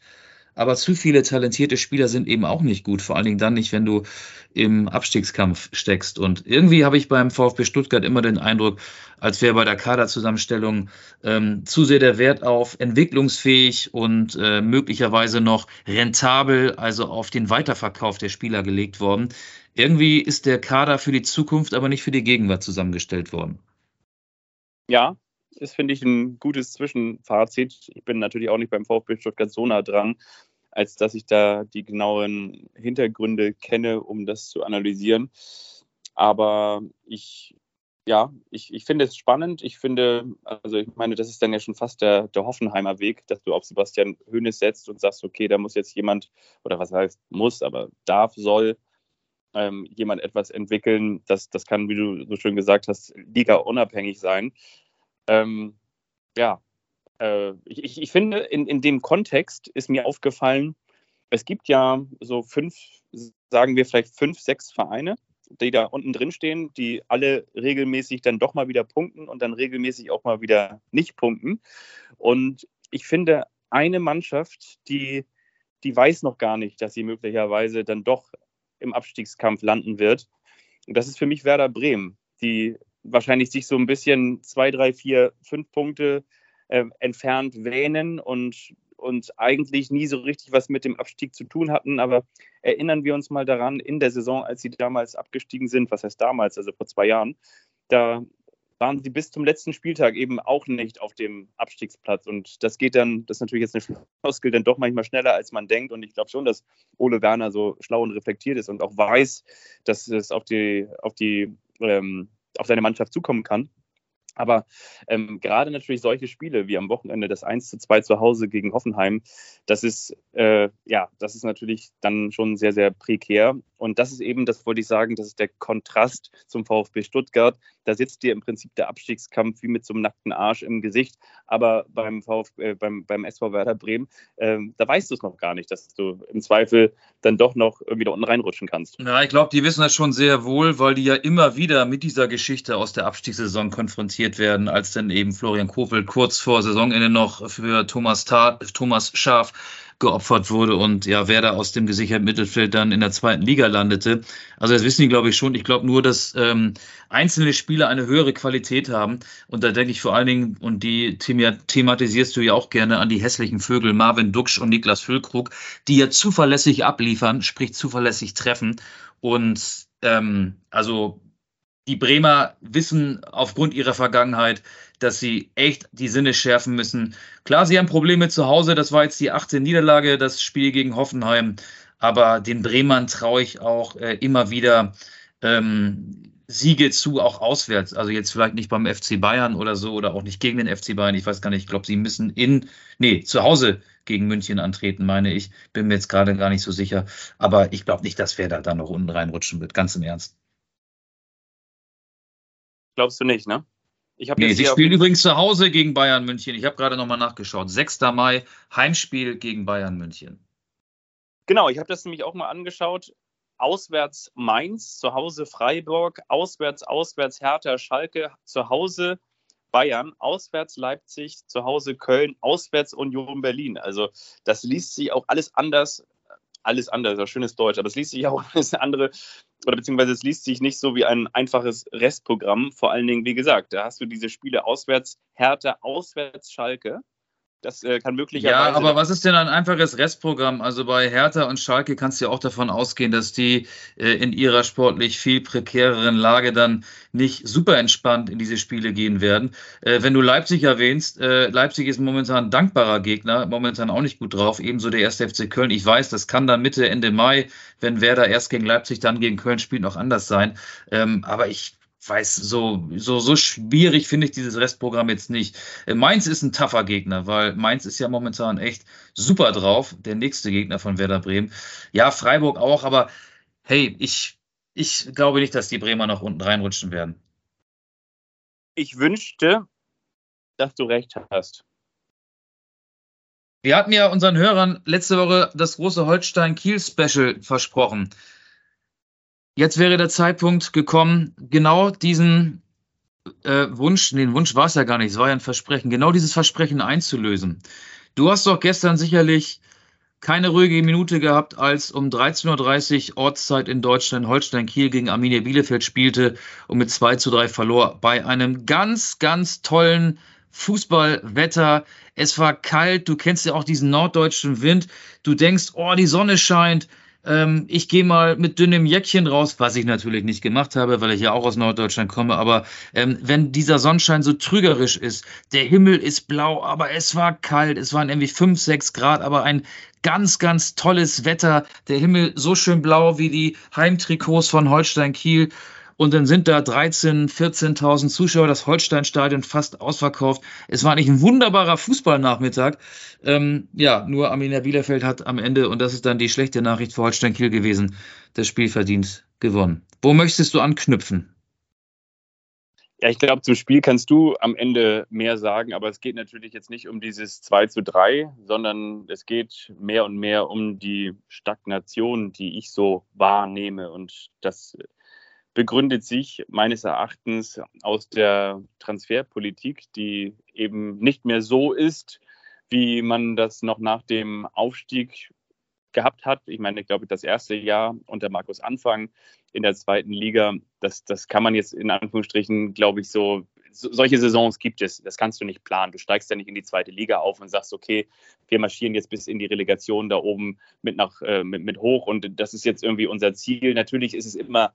Aber zu viele talentierte Spieler sind eben auch nicht gut. Vor allen Dingen dann nicht, wenn du im Abstiegskampf steckst. Und irgendwie habe ich beim VfB Stuttgart immer den Eindruck, als wäre bei der Kaderzusammenstellung ähm, zu sehr der Wert auf entwicklungsfähig und äh, möglicherweise noch rentabel, also auf den Weiterverkauf der Spieler gelegt worden. Irgendwie ist der Kader für die Zukunft, aber nicht für die Gegenwart zusammengestellt worden. Ja, ist, finde ich, ein gutes Zwischenfazit. Ich bin natürlich auch nicht beim VfB Stuttgart so nah dran, als dass ich da die genauen Hintergründe kenne, um das zu analysieren. Aber ich, ja, ich, ich finde es spannend. Ich finde, also ich meine, das ist dann ja schon fast der, der Hoffenheimer Weg, dass du auf Sebastian Hoeneß setzt und sagst, okay, da muss jetzt jemand, oder was heißt muss, aber darf, soll ähm, jemand etwas entwickeln. Das, das kann, wie du so schön gesagt hast, liga unabhängig sein. Ähm, ja, äh, ich, ich finde, in, in dem Kontext ist mir aufgefallen, es gibt ja so fünf, sagen wir vielleicht fünf, sechs Vereine, die da unten drin stehen, die alle regelmäßig dann doch mal wieder punkten und dann regelmäßig auch mal wieder nicht punkten. Und ich finde, eine Mannschaft, die, die weiß noch gar nicht, dass sie möglicherweise dann doch im Abstiegskampf landen wird. Und das ist für mich Werder Bremen, die wahrscheinlich sich so ein bisschen zwei, drei, vier, fünf Punkte äh, entfernt wähnen und, und eigentlich nie so richtig was mit dem Abstieg zu tun hatten. Aber erinnern wir uns mal daran, in der Saison, als sie damals abgestiegen sind, was heißt damals, also vor zwei Jahren, da waren sie bis zum letzten Spieltag eben auch nicht auf dem Abstiegsplatz. Und das geht dann, das ist natürlich jetzt eine Floskel, dann doch manchmal schneller, als man denkt. Und ich glaube schon, dass Ole Werner so schlau und reflektiert ist und auch weiß, dass es auf die, auf die ähm, auf seine Mannschaft zukommen kann. Aber ähm, gerade natürlich solche Spiele wie am Wochenende das 1 zu 2 zu Hause gegen Hoffenheim, das ist, äh, ja, das ist natürlich dann schon sehr, sehr prekär. Und das ist eben, das wollte ich sagen, das ist der Kontrast zum VfB Stuttgart. Da sitzt dir im Prinzip der Abstiegskampf wie mit so einem nackten Arsch im Gesicht. Aber beim, VfB, äh, beim, beim SV Werder Bremen, äh, da weißt du es noch gar nicht, dass du im Zweifel dann doch noch irgendwie da unten reinrutschen kannst. Ja, ich glaube, die wissen das schon sehr wohl, weil die ja immer wieder mit dieser Geschichte aus der Abstiegssaison konfrontiert werden, als dann eben Florian Kofel kurz vor Saisonende noch für Thomas, Tat, Thomas Schaf geopfert wurde und ja, wer da aus dem gesicherten Mittelfeld dann in der zweiten Liga landete. Also das wissen die, glaube ich, schon. Ich glaube nur, dass ähm, einzelne Spieler eine höhere Qualität haben. Und da denke ich vor allen Dingen, und die thematisierst du ja auch gerne an die hässlichen Vögel Marvin Duksch und Niklas Füllkrug, die ja zuverlässig abliefern, sprich zuverlässig treffen. Und ähm, also die Bremer wissen aufgrund ihrer Vergangenheit, dass sie echt die Sinne schärfen müssen. Klar, sie haben Probleme zu Hause. Das war jetzt die 18. Niederlage, das Spiel gegen Hoffenheim. Aber den Bremern traue ich auch äh, immer wieder ähm, Siege zu, auch auswärts. Also jetzt vielleicht nicht beim FC Bayern oder so oder auch nicht gegen den FC Bayern. Ich weiß gar nicht. Ich glaube, sie müssen in, nee, zu Hause gegen München antreten, meine ich. Bin mir jetzt gerade gar nicht so sicher. Aber ich glaube nicht, dass wer da noch unten reinrutschen wird. Ganz im Ernst. Glaubst du nicht, ne? Ich nee, sie spielen übrigens zu Hause gegen Bayern München. Ich habe gerade nochmal nachgeschaut. 6. Mai, Heimspiel gegen Bayern München. Genau, ich habe das nämlich auch mal angeschaut. Auswärts Mainz, zu Hause Freiburg, auswärts, auswärts Hertha, Schalke, zu Hause Bayern, auswärts Leipzig, zu Hause Köln, auswärts Union Berlin. Also das liest sich auch alles anders, alles anders, das schönes Deutsch, aber es liest sich auch alles andere oder beziehungsweise es liest sich nicht so wie ein einfaches Restprogramm. Vor allen Dingen, wie gesagt, da hast du diese Spiele auswärts Härte, auswärts Schalke. Das äh, kann möglicherweise. Ja, aber was ist denn ein einfaches Restprogramm? Also bei Hertha und Schalke kannst du ja auch davon ausgehen, dass die äh, in ihrer sportlich viel prekäreren Lage dann nicht super entspannt in diese Spiele gehen werden. Äh, wenn du Leipzig erwähnst, äh, Leipzig ist momentan ein dankbarer Gegner, momentan auch nicht gut drauf, ebenso der erste FC Köln. Ich weiß, das kann dann Mitte, Ende Mai, wenn Werder erst gegen Leipzig, dann gegen Köln spielt, noch anders sein. Ähm, aber ich weiß, so, so, so schwierig finde ich dieses Restprogramm jetzt nicht. Äh, Mainz ist ein tougher Gegner, weil Mainz ist ja momentan echt super drauf. Der nächste Gegner von Werder Bremen. Ja, Freiburg auch, aber hey, ich, ich glaube nicht, dass die Bremer noch unten reinrutschen werden. ich wünschte, dass du recht hast. Wir hatten ja unseren Hörern letzte Woche das große Holstein-Kiel-Special versprochen. Jetzt wäre der Zeitpunkt gekommen, genau diesen äh, Wunsch, den Wunsch war es ja gar nicht, es war ja ein Versprechen, genau dieses Versprechen einzulösen. Du hast doch gestern sicherlich keine ruhige Minute gehabt, als um 13.30 Uhr Ortszeit in Deutschland Holstein Kiel gegen Arminia Bielefeld spielte und mit 2 zu 3 verlor. Bei einem ganz, ganz tollen Fußballwetter. Es war kalt, du kennst ja auch diesen norddeutschen Wind. Du denkst, oh, die Sonne scheint ähm, ich gehe mal mit dünnem Jäckchen raus, was ich natürlich nicht gemacht habe, weil ich ja auch aus Norddeutschland komme. Aber ähm, wenn dieser Sonnenschein so trügerisch ist, der Himmel ist blau, aber es war kalt, es waren irgendwie 5, 6 Grad, aber ein ganz, ganz tolles Wetter. Der Himmel so schön blau wie die Heimtrikots von Holstein Kiel. Und dann sind da 13, 14.000 Zuschauer, das Holsteinstadion fast ausverkauft. Es war eigentlich ein wunderbarer Fußballnachmittag. Ähm, ja, nur Arminia Bielefeld hat am Ende, und das ist dann die schlechte Nachricht für Holstein Kiel gewesen, das Spiel verdient gewonnen. Wo möchtest du anknüpfen? Ja, ich glaube, zum Spiel kannst du am Ende mehr sagen, aber es geht natürlich jetzt nicht um dieses 2 zu 3, sondern es geht mehr und mehr um die Stagnation, die ich so wahrnehme. Und das begründet sich meines Erachtens aus der Transferpolitik, die eben nicht mehr so ist, wie man das noch nach dem Aufstieg gehabt hat. Ich meine, ich glaube, das erste Jahr unter Markus Anfang in der zweiten Liga, das, das kann man jetzt in Anführungsstrichen, glaube ich, so, so, solche Saisons gibt es. Das kannst du nicht planen. Du steigst ja nicht in die zweite Liga auf und sagst, okay, wir marschieren jetzt bis in die Relegation da oben mit, nach, äh, mit, mit hoch und das ist jetzt irgendwie unser Ziel. Natürlich ist es immer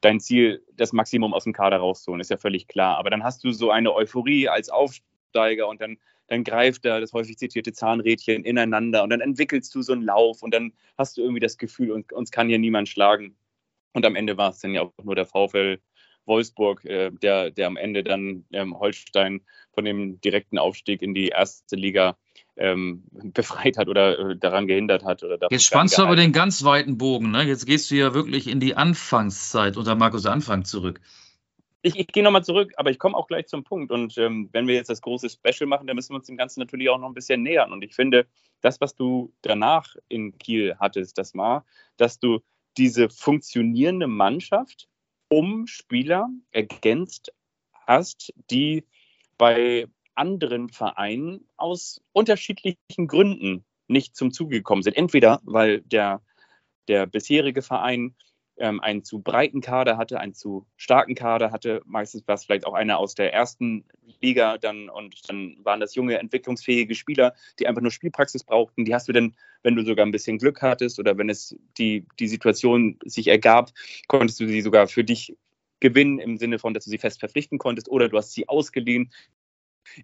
dein Ziel, das Maximum aus dem Kader rauszuholen, ist ja völlig klar. Aber dann hast du so eine Euphorie als Aufsteiger und dann, dann greift da das häufig zitierte Zahnrädchen ineinander und dann entwickelst du so einen Lauf und dann hast du irgendwie das Gefühl, uns kann hier niemand schlagen. Und am Ende war es dann ja auch nur der VfL Wolfsburg, äh, der, der am Ende dann ähm, Holstein von dem direkten Aufstieg in die erste Liga ähm, befreit hat oder äh, daran gehindert hat. Oder Jetzt spannst du aber den ganz weiten Bogen. Ne? Jetzt gehst du ja wirklich in die Anfangszeit unter Markus Anfang zurück. Ich, ich gehe nochmal zurück, aber ich komme auch gleich zum Punkt. Und ähm, wenn wir jetzt das große Special machen, dann müssen wir uns dem Ganzen natürlich auch noch ein bisschen nähern. Und ich finde, das, was du danach in Kiel hattest, das war, dass du diese funktionierende Mannschaft um Spieler ergänzt hast, die bei anderen Vereinen aus unterschiedlichen Gründen nicht zum Zuge gekommen sind. Entweder weil der, der bisherige Verein ähm, einen zu breiten Kader hatte, einen zu starken Kader hatte. Meistens war es vielleicht auch einer aus der ersten Liga dann und dann waren das junge, entwicklungsfähige Spieler, die einfach nur Spielpraxis brauchten. Die hast du dann, wenn du sogar ein bisschen Glück hattest oder wenn es die, die Situation sich ergab, konntest du sie sogar für dich gewinnen im Sinne von, dass du sie fest verpflichten konntest oder du hast sie ausgeliehen.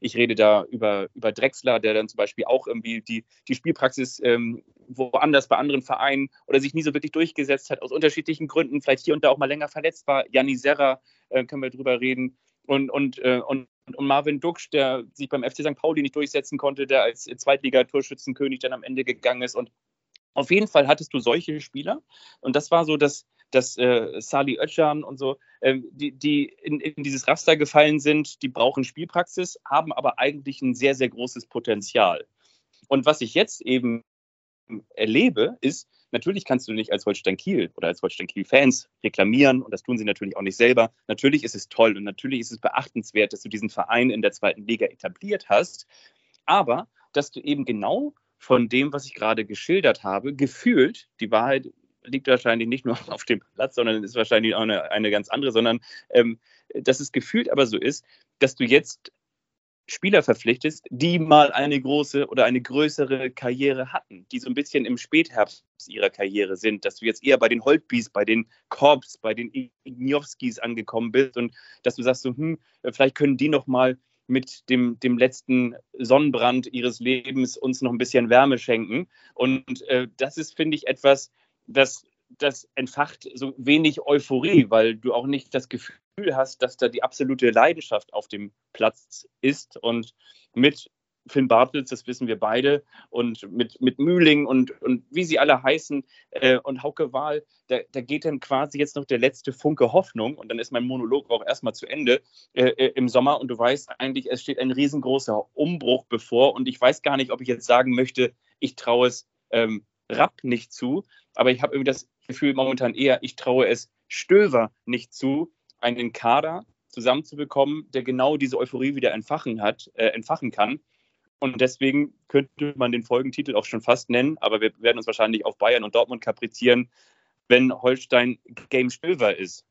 Ich rede da über, über Drexler, der dann zum Beispiel auch irgendwie die, die Spielpraxis ähm, woanders bei anderen Vereinen oder sich nie so wirklich durchgesetzt hat, aus unterschiedlichen Gründen, vielleicht hier und da auch mal länger verletzt war. Janni Serra, äh, können wir drüber reden. Und, und, äh, und, und Marvin Duksch, der sich beim FC St. Pauli nicht durchsetzen konnte, der als Zweitliga-Torschützenkönig dann am Ende gegangen ist. Und auf jeden Fall hattest du solche Spieler. Und das war so das, dass äh, Sali Özcan und so, äh, die, die in, in, dieses Raster gefallen sind, die brauchen Spielpraxis, haben aber eigentlich ein sehr, sehr großes Potenzial. Und was ich jetzt eben erlebe, ist, natürlich kannst du nicht als Holstein Kiel oder als Holstein Kiel-Fans reklamieren und das tun sie natürlich auch nicht selber. Natürlich ist es toll und natürlich ist es beachtenswert, dass du diesen Verein in der zweiten Liga etabliert hast, aber dass du eben genau von dem, was ich gerade geschildert habe, gefühlt, die Wahrheit liegt wahrscheinlich nicht nur auf dem Platz, sondern ist wahrscheinlich auch eine, eine ganz andere, sondern ähm, dass es gefühlt aber so ist, dass du jetzt Spieler verpflichtest, die mal eine große oder eine größere Karriere hatten, die so ein bisschen im Spätherbst ihrer Karriere sind, dass du jetzt eher bei den Holtbys, bei den Korps, bei den Igniowskis angekommen bist und dass du sagst so, hm, vielleicht können die noch mal mit dem, dem letzten Sonnenbrand ihres Lebens uns noch ein bisschen Wärme schenken. Und äh, das ist, finde ich, etwas, das, das entfacht so wenig Euphorie, weil du auch nicht das Gefühl hast, dass da die absolute Leidenschaft auf dem Platz ist. Und mit Finn Bartels, das wissen wir beide, und mit, mit Mühling und, und wie sie alle heißen äh, und Hauke Wahl, da, da geht dann quasi jetzt noch der letzte Funke Hoffnung. Und dann ist mein Monolog auch erstmal zu Ende äh, äh, im Sommer. Und du weißt eigentlich, es steht ein riesengroßer Umbruch bevor. Und ich weiß gar nicht, ob ich jetzt sagen möchte, ich traue es ähm, Rapp nicht zu, aber ich habe irgendwie das Gefühl momentan eher, ich traue es Stöver nicht zu, einen Kader zusammenzubekommen, der genau diese Euphorie wieder entfachen hat, äh, entfachen kann. Und deswegen könnte man den Folgentitel auch schon fast nennen, aber wir werden uns wahrscheinlich auf Bayern und Dortmund kaprizieren, wenn Holstein Game Stöver ist.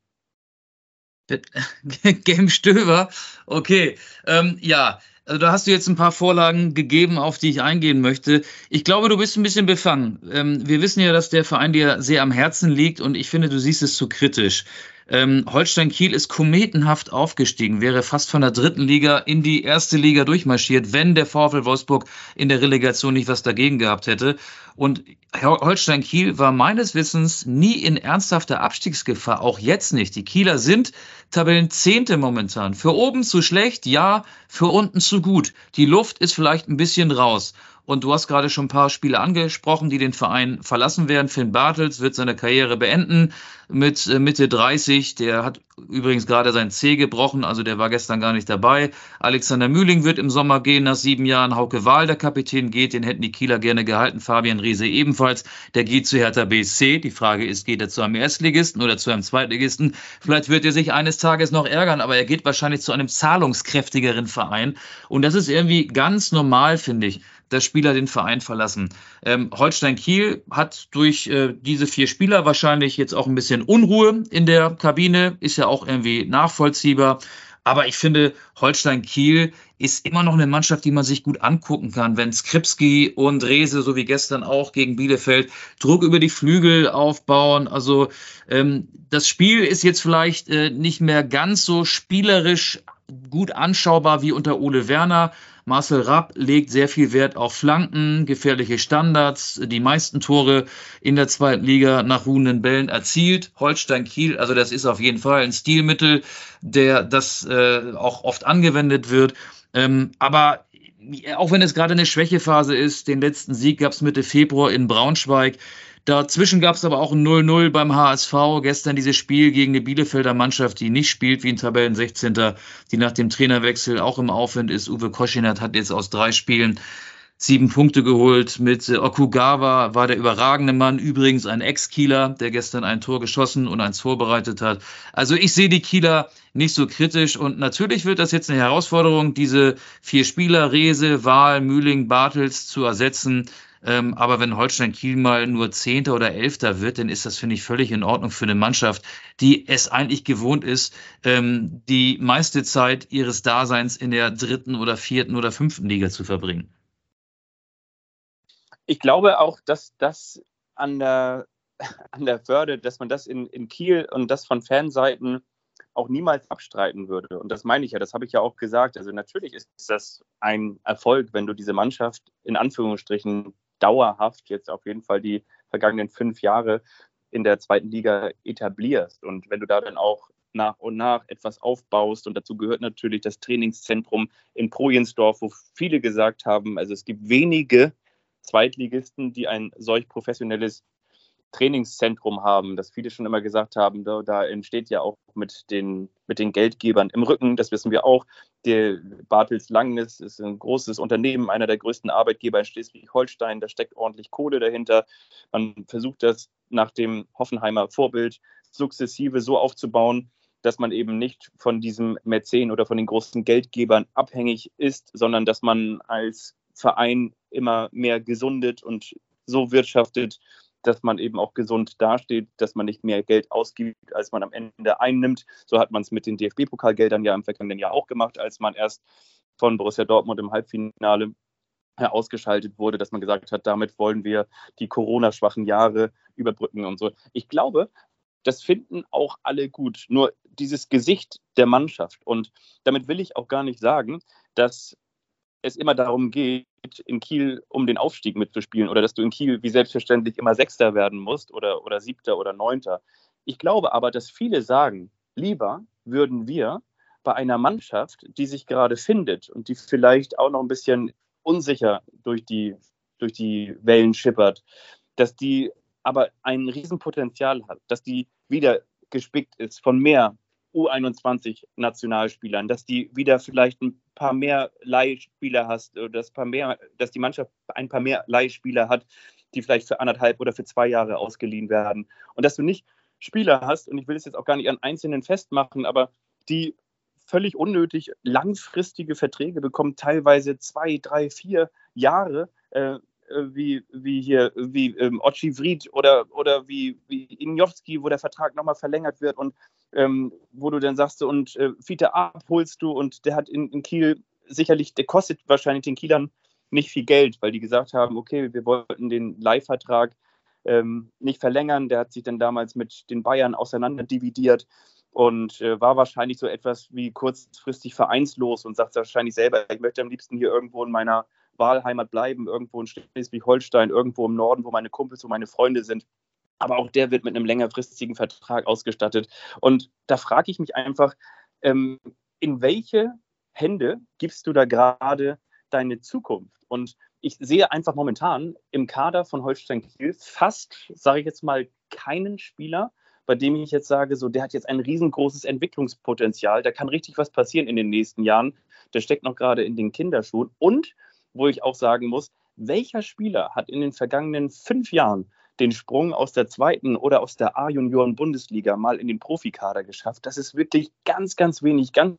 Game Stöver, okay. Ähm, ja, also da hast du jetzt ein paar Vorlagen gegeben, auf die ich eingehen möchte. Ich glaube, du bist ein bisschen befangen. Ähm, wir wissen ja, dass der Verein dir sehr am Herzen liegt und ich finde, du siehst es zu kritisch. Ähm, Holstein Kiel ist kometenhaft aufgestiegen, wäre fast von der dritten Liga in die erste Liga durchmarschiert, wenn der VfL Wolfsburg in der Relegation nicht was dagegen gehabt hätte. Und Holstein Kiel war meines Wissens nie in ernsthafter Abstiegsgefahr, auch jetzt nicht. Die Kieler sind Tabellenzehnte momentan. Für oben zu schlecht, ja, für unten zu gut. Die Luft ist vielleicht ein bisschen raus. Und du hast gerade schon ein paar Spiele angesprochen, die den Verein verlassen werden. Finn Bartels wird seine Karriere beenden mit äh, Mitte 30. Der hat übrigens gerade sein C gebrochen, also der war gestern gar nicht dabei. Alexander Mühling wird im Sommer gehen nach sieben Jahren. Hauke Wahl, der Kapitän, geht. Den hätten die Kieler gerne gehalten. Fabian Riese ebenfalls. Der geht zu Hertha BSC. Die Frage ist, geht er zu einem Erstligisten oder zu einem Zweitligisten? Vielleicht wird er sich eines Tages noch ärgern, aber er geht wahrscheinlich zu einem zahlungskräftigeren Verein. Und das ist irgendwie ganz normal, finde ich dass Spieler den Verein verlassen. Ähm, Holstein Kiel hat durch äh, diese vier Spieler wahrscheinlich jetzt auch ein bisschen Unruhe in der Kabine, ist ja auch irgendwie nachvollziehbar. Aber ich finde, Holstein Kiel ist immer noch eine Mannschaft, die man sich gut angucken kann. Wenn Skripski und Rese, so wie gestern auch gegen Bielefeld, Druck über die Flügel aufbauen. Also ähm, das Spiel ist jetzt vielleicht äh, nicht mehr ganz so spielerisch gut anschaubar wie unter Ole Werner. Marcel Rapp legt sehr viel Wert auf Flanken, gefährliche Standards, die meisten Tore in der zweiten Liga nach ruhenden Bällen erzielt. Holstein Kiel, also das ist auf jeden Fall ein Stilmittel, der das äh, auch oft angewendet wird. Ähm, aber auch wenn es gerade eine Schwächephase ist, den letzten Sieg gab es Mitte Februar in Braunschweig. Dazwischen gab es aber auch ein 0-0 beim HSV. Gestern dieses Spiel gegen eine Bielefelder Mannschaft, die nicht spielt wie ein Tabellen 16. die nach dem Trainerwechsel auch im Aufwind ist. Uwe Koschinat hat jetzt aus drei Spielen sieben Punkte geholt. Mit Okugawa war der überragende Mann, übrigens ein Ex-Kieler, der gestern ein Tor geschossen und eins vorbereitet hat. Also ich sehe die Kieler nicht so kritisch und natürlich wird das jetzt eine Herausforderung, diese vier Spieler, Rese, Wahl, Mühling, Bartels zu ersetzen. Ähm, aber wenn Holstein Kiel mal nur Zehnter oder Elfter wird, dann ist das, finde ich, völlig in Ordnung für eine Mannschaft, die es eigentlich gewohnt ist, ähm, die meiste Zeit ihres Daseins in der dritten oder vierten oder fünften Liga zu verbringen. Ich glaube auch, dass das an der, an der Förde, dass man das in, in Kiel und das von Fanseiten auch niemals abstreiten würde. Und das meine ich ja, das habe ich ja auch gesagt. Also natürlich ist das ein Erfolg, wenn du diese Mannschaft in Anführungsstrichen dauerhaft jetzt auf jeden Fall die vergangenen fünf Jahre in der zweiten Liga etablierst. Und wenn du da dann auch nach und nach etwas aufbaust. Und dazu gehört natürlich das Trainingszentrum in Projensdorf, wo viele gesagt haben, also es gibt wenige Zweitligisten, die ein solch professionelles Trainingszentrum haben, das viele schon immer gesagt haben, da, da, entsteht ja auch mit den, mit den Geldgebern im Rücken, das wissen wir auch. Der Bartels Langnes ist ein großes Unternehmen, einer der größten Arbeitgeber in Schleswig-Holstein, da steckt ordentlich Kohle dahinter. Man versucht das nach dem Hoffenheimer Vorbild sukzessive so aufzubauen, dass man eben nicht von diesem Mäzen oder von den großen Geldgebern abhängig ist, sondern dass man als Verein immer mehr gesundet und so wirtschaftet, dass man eben auch gesund dasteht, dass man nicht mehr Geld ausgibt, als man am Ende einnimmt. So hat man es mit den DFB-Pokalgeldern ja im vergangenen Jahr auch gemacht, als man erst von Borussia Dortmund im Halbfinale ausgeschaltet wurde, dass man gesagt hat, damit wollen wir die Corona-schwachen Jahre überbrücken und so. Ich glaube, das finden auch alle gut. Nur dieses Gesicht der Mannschaft. Und damit will ich auch gar nicht sagen, dass es immer darum geht, in Kiel um den Aufstieg mitzuspielen oder dass du in Kiel wie selbstverständlich immer Sechster werden musst oder, oder Siebter oder Neunter. Ich glaube aber, dass viele sagen, lieber würden wir bei einer Mannschaft, die sich gerade findet und die vielleicht auch noch ein bisschen unsicher durch die, durch die Wellen schippert, dass die aber ein Riesenpotenzial hat, dass die wieder gespickt ist von mehr U21-Nationalspielern, dass die wieder vielleicht ein paar mehr Leihspieler hast, oder dass, paar mehr, dass die Mannschaft ein paar mehr Leihspieler hat, die vielleicht für anderthalb oder für zwei Jahre ausgeliehen werden. Und dass du nicht Spieler hast, und ich will es jetzt auch gar nicht an Einzelnen festmachen, aber die völlig unnötig langfristige Verträge bekommen, teilweise zwei, drei, vier Jahre, äh, äh, wie, wie hier, wie ähm, Ochi Vried oder, oder wie, wie Injowski, wo der Vertrag nochmal verlängert wird und ähm, wo du dann sagst, und äh, Fiete abholst du und der hat in, in Kiel sicherlich, der kostet wahrscheinlich den Kielern nicht viel Geld, weil die gesagt haben, okay, wir wollten den Leihvertrag ähm, nicht verlängern. Der hat sich dann damals mit den Bayern auseinanderdividiert und äh, war wahrscheinlich so etwas wie kurzfristig vereinslos und sagt wahrscheinlich selber, ich möchte am liebsten hier irgendwo in meiner Wahlheimat bleiben, irgendwo in Schleswig-Holstein, irgendwo im Norden, wo meine Kumpels und meine Freunde sind. Aber auch der wird mit einem längerfristigen Vertrag ausgestattet. Und da frage ich mich einfach, ähm, in welche Hände gibst du da gerade deine Zukunft? Und ich sehe einfach momentan im Kader von Holstein Kiel fast, sage ich jetzt mal, keinen Spieler, bei dem ich jetzt sage, so der hat jetzt ein riesengroßes Entwicklungspotenzial, da kann richtig was passieren in den nächsten Jahren. Der steckt noch gerade in den Kinderschuhen. Und wo ich auch sagen muss, welcher Spieler hat in den vergangenen fünf Jahren den Sprung aus der zweiten oder aus der A-Junioren-Bundesliga mal in den Profikader geschafft? Das ist wirklich ganz, ganz wenig, ganz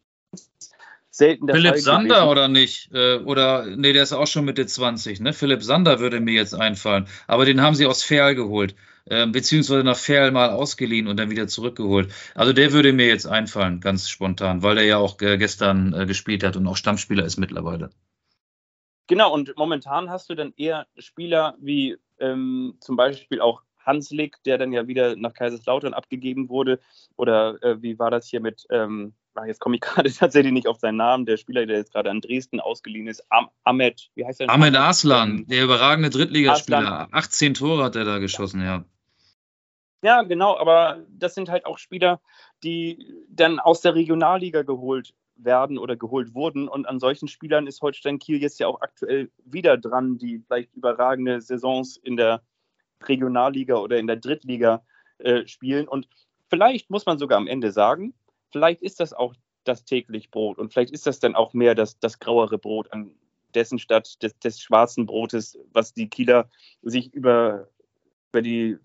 selten der Philipp Fall Sander gewesen. oder nicht? Äh, oder, nee, der ist auch schon Mitte 20, ne? Philipp Sander würde mir jetzt einfallen. Aber den haben sie aus Ferl geholt. Äh, beziehungsweise nach Ferl mal ausgeliehen und dann wieder zurückgeholt. Also der würde mir jetzt einfallen, ganz spontan, weil der ja auch gestern äh, gespielt hat und auch Stammspieler ist mittlerweile. Genau, und momentan hast du dann eher Spieler wie ähm, zum Beispiel auch Hanslik, der dann ja wieder nach Kaiserslautern abgegeben wurde. Oder äh, wie war das hier mit, ähm, ah, jetzt komme ich gerade tatsächlich nicht auf seinen Namen, der Spieler, der jetzt gerade an Dresden ausgeliehen ist, Am Ahmed, wie heißt der? Ahmed Aslan, der überragende Drittligaspieler. 18 Tore hat er da geschossen, ja. Ja, genau, aber das sind halt auch Spieler, die dann aus der Regionalliga geholt werden oder geholt wurden. Und an solchen Spielern ist Holstein Kiel jetzt ja auch aktuell wieder dran, die vielleicht überragende Saisons in der Regionalliga oder in der Drittliga äh, spielen. Und vielleicht muss man sogar am Ende sagen, vielleicht ist das auch das täglich Brot und vielleicht ist das dann auch mehr das, das grauere Brot an dessen statt des, des schwarzen Brotes, was die Kieler sich über, über die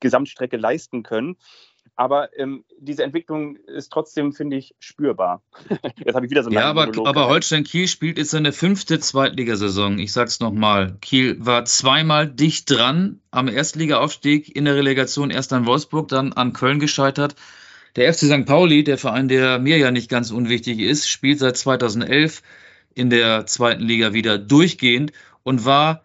Gesamtstrecke leisten können. Aber ähm, diese Entwicklung ist trotzdem, finde ich, spürbar. Jetzt habe ich wieder so einen Ja, aber, aber Holstein Kiel spielt jetzt seine fünfte Zweitligasaison. Ich sage es nochmal. Kiel war zweimal dicht dran am Erstligaaufstieg in der Relegation, erst an Wolfsburg, dann an Köln gescheitert. Der FC St. Pauli, der Verein, der mir ja nicht ganz unwichtig ist, spielt seit 2011 in der zweiten Liga wieder durchgehend und war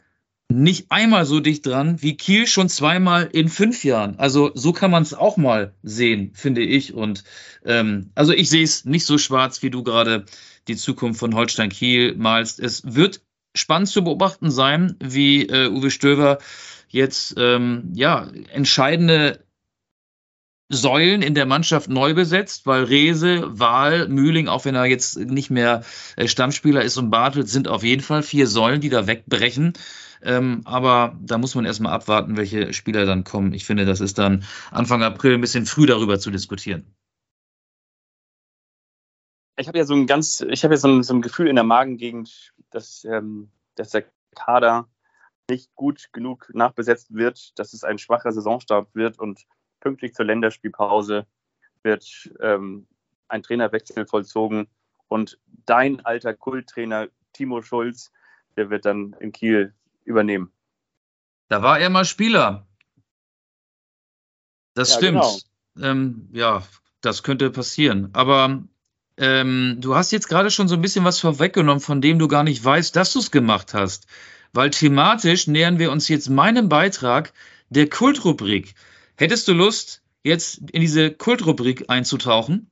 nicht einmal so dicht dran wie Kiel schon zweimal in fünf Jahren. Also so kann man es auch mal sehen, finde ich. Und ähm, also ich sehe es nicht so schwarz, wie du gerade die Zukunft von Holstein Kiel malst. Es wird spannend zu beobachten sein, wie äh, Uwe Stöver jetzt ähm, ja entscheidende Säulen in der Mannschaft neu besetzt, weil Rehse, Wahl, Mühling, auch wenn er jetzt nicht mehr äh, Stammspieler ist und Bartelt, sind auf jeden Fall vier Säulen, die da wegbrechen. Ähm, aber da muss man erstmal abwarten, welche Spieler dann kommen. Ich finde, das ist dann Anfang April ein bisschen früh darüber zu diskutieren. Ich habe ja so ein ganz, ich habe ja so ein, so ein, Gefühl in der Magengegend, dass, ähm, dass der Kader nicht gut genug nachbesetzt wird, dass es ein schwacher Saisonstart wird und pünktlich zur Länderspielpause wird ähm, ein Trainerwechsel vollzogen und dein alter Kulttrainer Timo Schulz, der wird dann in Kiel übernehmen. Da war er mal Spieler. Das ja, stimmt. Genau. Ähm, ja, das könnte passieren. Aber ähm, du hast jetzt gerade schon so ein bisschen was vorweggenommen, von dem du gar nicht weißt, dass du es gemacht hast. Weil thematisch nähern wir uns jetzt meinem Beitrag der Kultrubrik. Hättest du Lust, jetzt in diese Kultrubrik einzutauchen?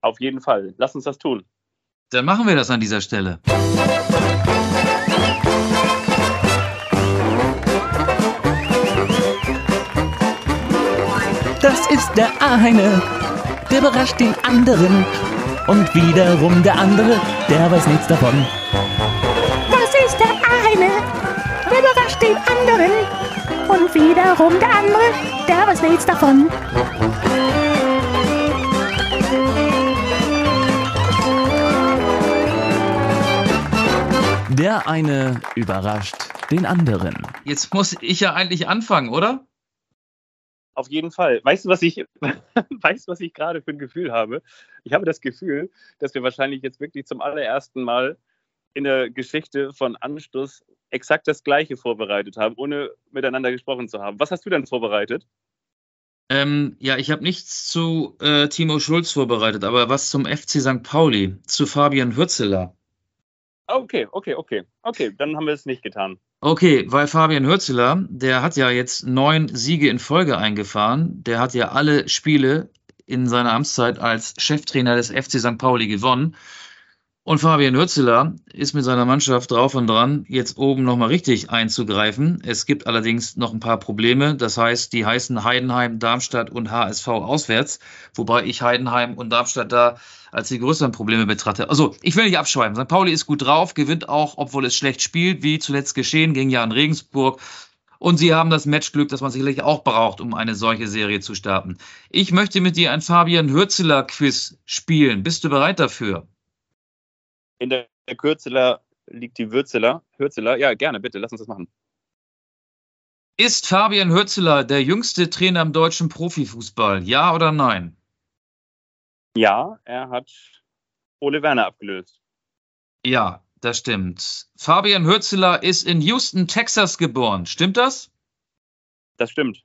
Auf jeden Fall. Lass uns das tun. Dann machen wir das an dieser Stelle. Das ist der eine, der überrascht den anderen. Und wiederum der andere, der weiß nichts davon. überrascht den anderen. Und wiederum der andere, der weiß nichts davon. Der eine überrascht den anderen. Jetzt muss ich ja eigentlich anfangen, oder? Auf jeden Fall. Weißt du, was ich, weißt, was ich gerade für ein Gefühl habe? Ich habe das Gefühl, dass wir wahrscheinlich jetzt wirklich zum allerersten Mal in der Geschichte von Anstoß exakt das Gleiche vorbereitet haben, ohne miteinander gesprochen zu haben. Was hast du denn vorbereitet? Ähm, ja, ich habe nichts zu äh, Timo Schulz vorbereitet, aber was zum FC St. Pauli, zu Fabian Hürzeler. Okay, okay, okay. Okay, dann haben wir es nicht getan. Okay, weil Fabian Hürzeler, der hat ja jetzt neun Siege in Folge eingefahren. Der hat ja alle Spiele in seiner Amtszeit als Cheftrainer des FC St. Pauli gewonnen. Und Fabian Hürzeler ist mit seiner Mannschaft drauf und dran, jetzt oben nochmal richtig einzugreifen. Es gibt allerdings noch ein paar Probleme. Das heißt, die heißen Heidenheim, Darmstadt und HSV auswärts. Wobei ich Heidenheim und Darmstadt da als die größeren Probleme betrachte. Also, ich will nicht abschweifen. St. Pauli ist gut drauf, gewinnt auch, obwohl es schlecht spielt, wie zuletzt geschehen gegen Jan Regensburg. Und sie haben das Matchglück, das man sicherlich auch braucht, um eine solche Serie zu starten. Ich möchte mit dir ein Fabian Hürzeler Quiz spielen. Bist du bereit dafür? In der Kürzeler liegt die Würzeler. Hürzeler, ja, gerne, bitte, lass uns das machen. Ist Fabian Hürzeler der jüngste Trainer im deutschen Profifußball? Ja oder nein? Ja, er hat Ole Werner abgelöst. Ja, das stimmt. Fabian Hürzeler ist in Houston, Texas geboren. Stimmt das? Das stimmt.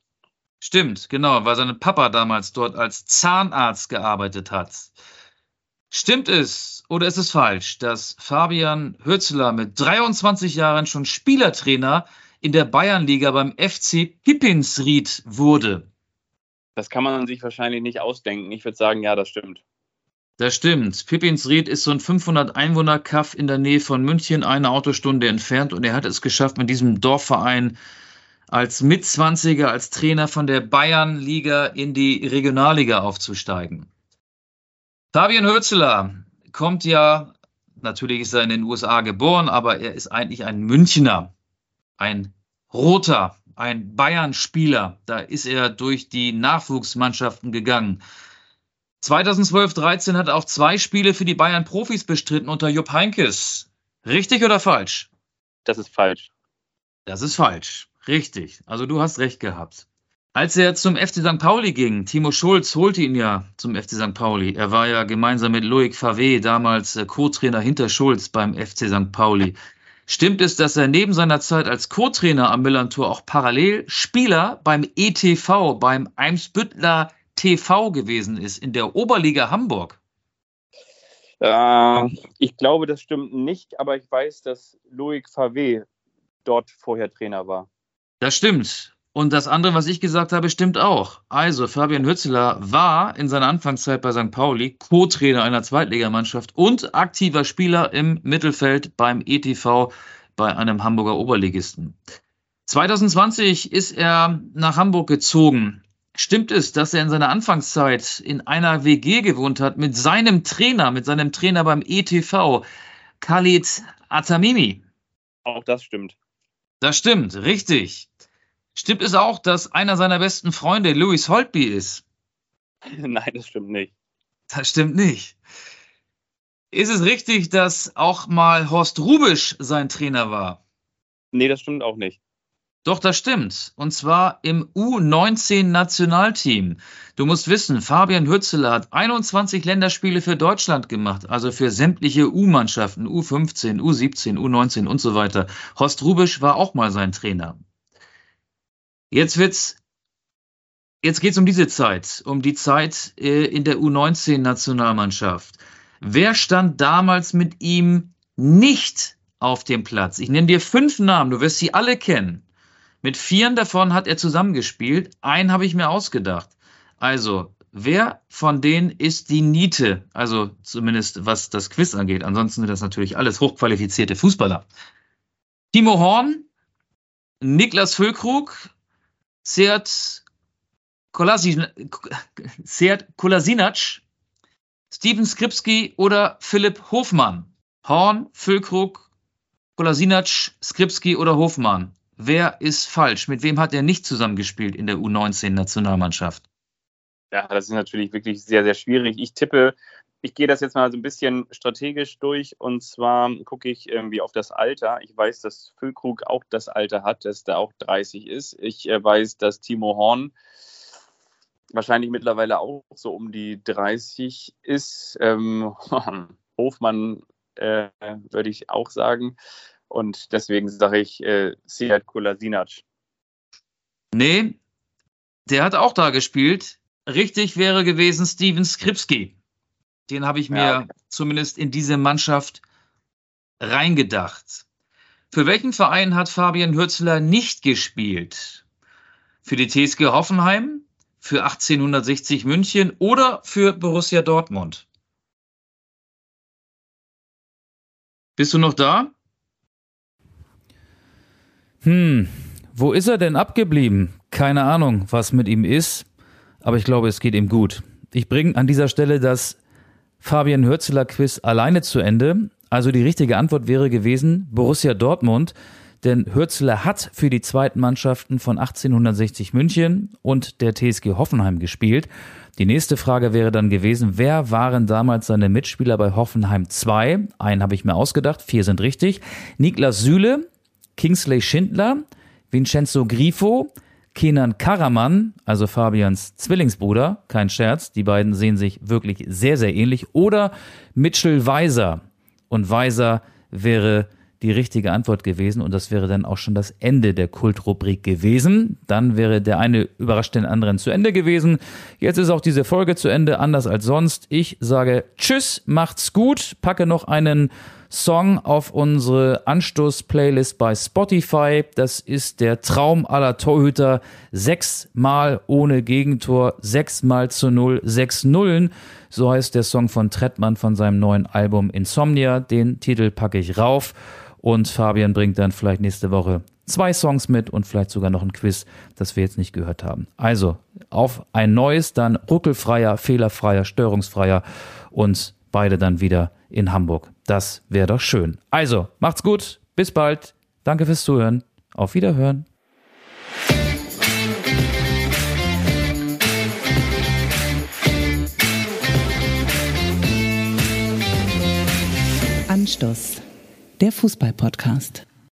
Stimmt, genau, weil sein Papa damals dort als Zahnarzt gearbeitet hat. Stimmt es oder ist es falsch, dass Fabian Hürzeler mit 23 Jahren schon Spielertrainer in der Bayernliga beim FC Pippinsried wurde? Das kann man sich wahrscheinlich nicht ausdenken. Ich würde sagen, ja, das stimmt. Das stimmt. Pippinsried ist so ein 500 Einwohner Kaff in der Nähe von München, eine Autostunde entfernt und er hat es geschafft, mit diesem Dorfverein als Mitzwanziger, als Trainer von der Bayernliga in die Regionalliga aufzusteigen. Fabian Hürzeler kommt ja, natürlich ist er in den USA geboren, aber er ist eigentlich ein Münchner, ein Roter, ein Bayern-Spieler. Da ist er durch die Nachwuchsmannschaften gegangen. 2012-13 hat er auch zwei Spiele für die Bayern-Profis bestritten unter Jupp Heinkes. Richtig oder falsch? Das ist falsch. Das ist falsch. Richtig. Also du hast recht gehabt. Als er zum FC St. Pauli ging, Timo Schulz holte ihn ja zum FC St. Pauli. Er war ja gemeinsam mit Loic Favre damals äh, Co-Trainer hinter Schulz beim FC St. Pauli. Stimmt es, dass er neben seiner Zeit als Co-Trainer am Millantor auch parallel Spieler beim ETV, beim Eimsbüttler TV gewesen ist, in der Oberliga Hamburg? Äh, ich glaube, das stimmt nicht, aber ich weiß, dass Loic Favre dort vorher Trainer war. Das stimmt. Und das andere, was ich gesagt habe, stimmt auch. Also, Fabian Hützeler war in seiner Anfangszeit bei St. Pauli Co-Trainer einer Zweitligamannschaft und aktiver Spieler im Mittelfeld beim ETV bei einem Hamburger Oberligisten. 2020 ist er nach Hamburg gezogen. Stimmt es, dass er in seiner Anfangszeit in einer WG gewohnt hat mit seinem Trainer, mit seinem Trainer beim ETV, Khalid Atamimi? Auch das stimmt. Das stimmt, richtig. Stimmt es auch, dass einer seiner besten Freunde Louis Holtby ist? Nein, das stimmt nicht. Das stimmt nicht. Ist es richtig, dass auch mal Horst Rubisch sein Trainer war? Nee, das stimmt auch nicht. Doch, das stimmt. Und zwar im U19-Nationalteam. Du musst wissen, Fabian Hützeler hat 21 Länderspiele für Deutschland gemacht, also für sämtliche U-Mannschaften, U15, U17, U19 und so weiter. Horst Rubisch war auch mal sein Trainer. Jetzt wird's, jetzt geht's um diese Zeit, um die Zeit äh, in der U19-Nationalmannschaft. Wer stand damals mit ihm nicht auf dem Platz? Ich nenne dir fünf Namen, du wirst sie alle kennen. Mit vieren davon hat er zusammengespielt, einen habe ich mir ausgedacht. Also, wer von denen ist die Niete? Also zumindest was das Quiz angeht. Ansonsten sind das natürlich alles hochqualifizierte Fußballer. Timo Horn, Niklas Füllkrug, Seat Kolasinac, Steven Skripski oder Philipp Hofmann. Horn, Füllkrug, Kolasinac, Skripski oder Hofmann. Wer ist falsch? Mit wem hat er nicht zusammengespielt in der U19-Nationalmannschaft? Ja, das ist natürlich wirklich sehr, sehr schwierig. Ich tippe, ich gehe das jetzt mal so ein bisschen strategisch durch und zwar gucke ich irgendwie auf das Alter. Ich weiß, dass Füllkrug auch das Alter hat, dass der auch 30 ist. Ich äh, weiß, dass Timo Horn wahrscheinlich mittlerweile auch so um die 30 ist. Ähm, Hofmann äh, würde ich auch sagen. Und deswegen sage ich äh, Sead Kolasinac. Nee, der hat auch da gespielt. Richtig wäre gewesen Steven Skripski. Den habe ich mir ja, zumindest in diese Mannschaft reingedacht. Für welchen Verein hat Fabian Hürzler nicht gespielt? Für die TSG Hoffenheim, für 1860 München oder für Borussia Dortmund? Bist du noch da? Hm, wo ist er denn abgeblieben? Keine Ahnung, was mit ihm ist aber ich glaube, es geht ihm gut. Ich bringe an dieser Stelle das Fabian Hürzeler Quiz alleine zu Ende. Also die richtige Antwort wäre gewesen Borussia Dortmund, denn Hürzeler hat für die zweiten Mannschaften von 1860 München und der TSG Hoffenheim gespielt. Die nächste Frage wäre dann gewesen, wer waren damals seine Mitspieler bei Hoffenheim 2? Einen habe ich mir ausgedacht, vier sind richtig. Niklas Süle, Kingsley Schindler, Vincenzo Grifo, Kenan Karaman, also Fabians Zwillingsbruder, kein Scherz, die beiden sehen sich wirklich sehr, sehr ähnlich, oder Mitchell Weiser. Und Weiser wäre die richtige Antwort gewesen und das wäre dann auch schon das Ende der Kultrubrik gewesen. Dann wäre der eine überrascht den anderen zu Ende gewesen. Jetzt ist auch diese Folge zu Ende, anders als sonst. Ich sage Tschüss, macht's gut, packe noch einen Song auf unsere Anstoß-Playlist bei Spotify. Das ist der Traum aller Torhüter. Sechsmal ohne Gegentor, sechsmal zu null, sechs Nullen. So heißt der Song von Trettmann von seinem neuen Album Insomnia. Den Titel packe ich rauf. Und Fabian bringt dann vielleicht nächste Woche zwei Songs mit und vielleicht sogar noch ein Quiz, das wir jetzt nicht gehört haben. Also auf ein neues, dann ruckelfreier, fehlerfreier, störungsfreier und beide dann wieder in Hamburg. Das wäre doch schön. Also, macht's gut, bis bald. Danke fürs Zuhören. Auf Wiederhören. Anstoß, der Fußball-Podcast.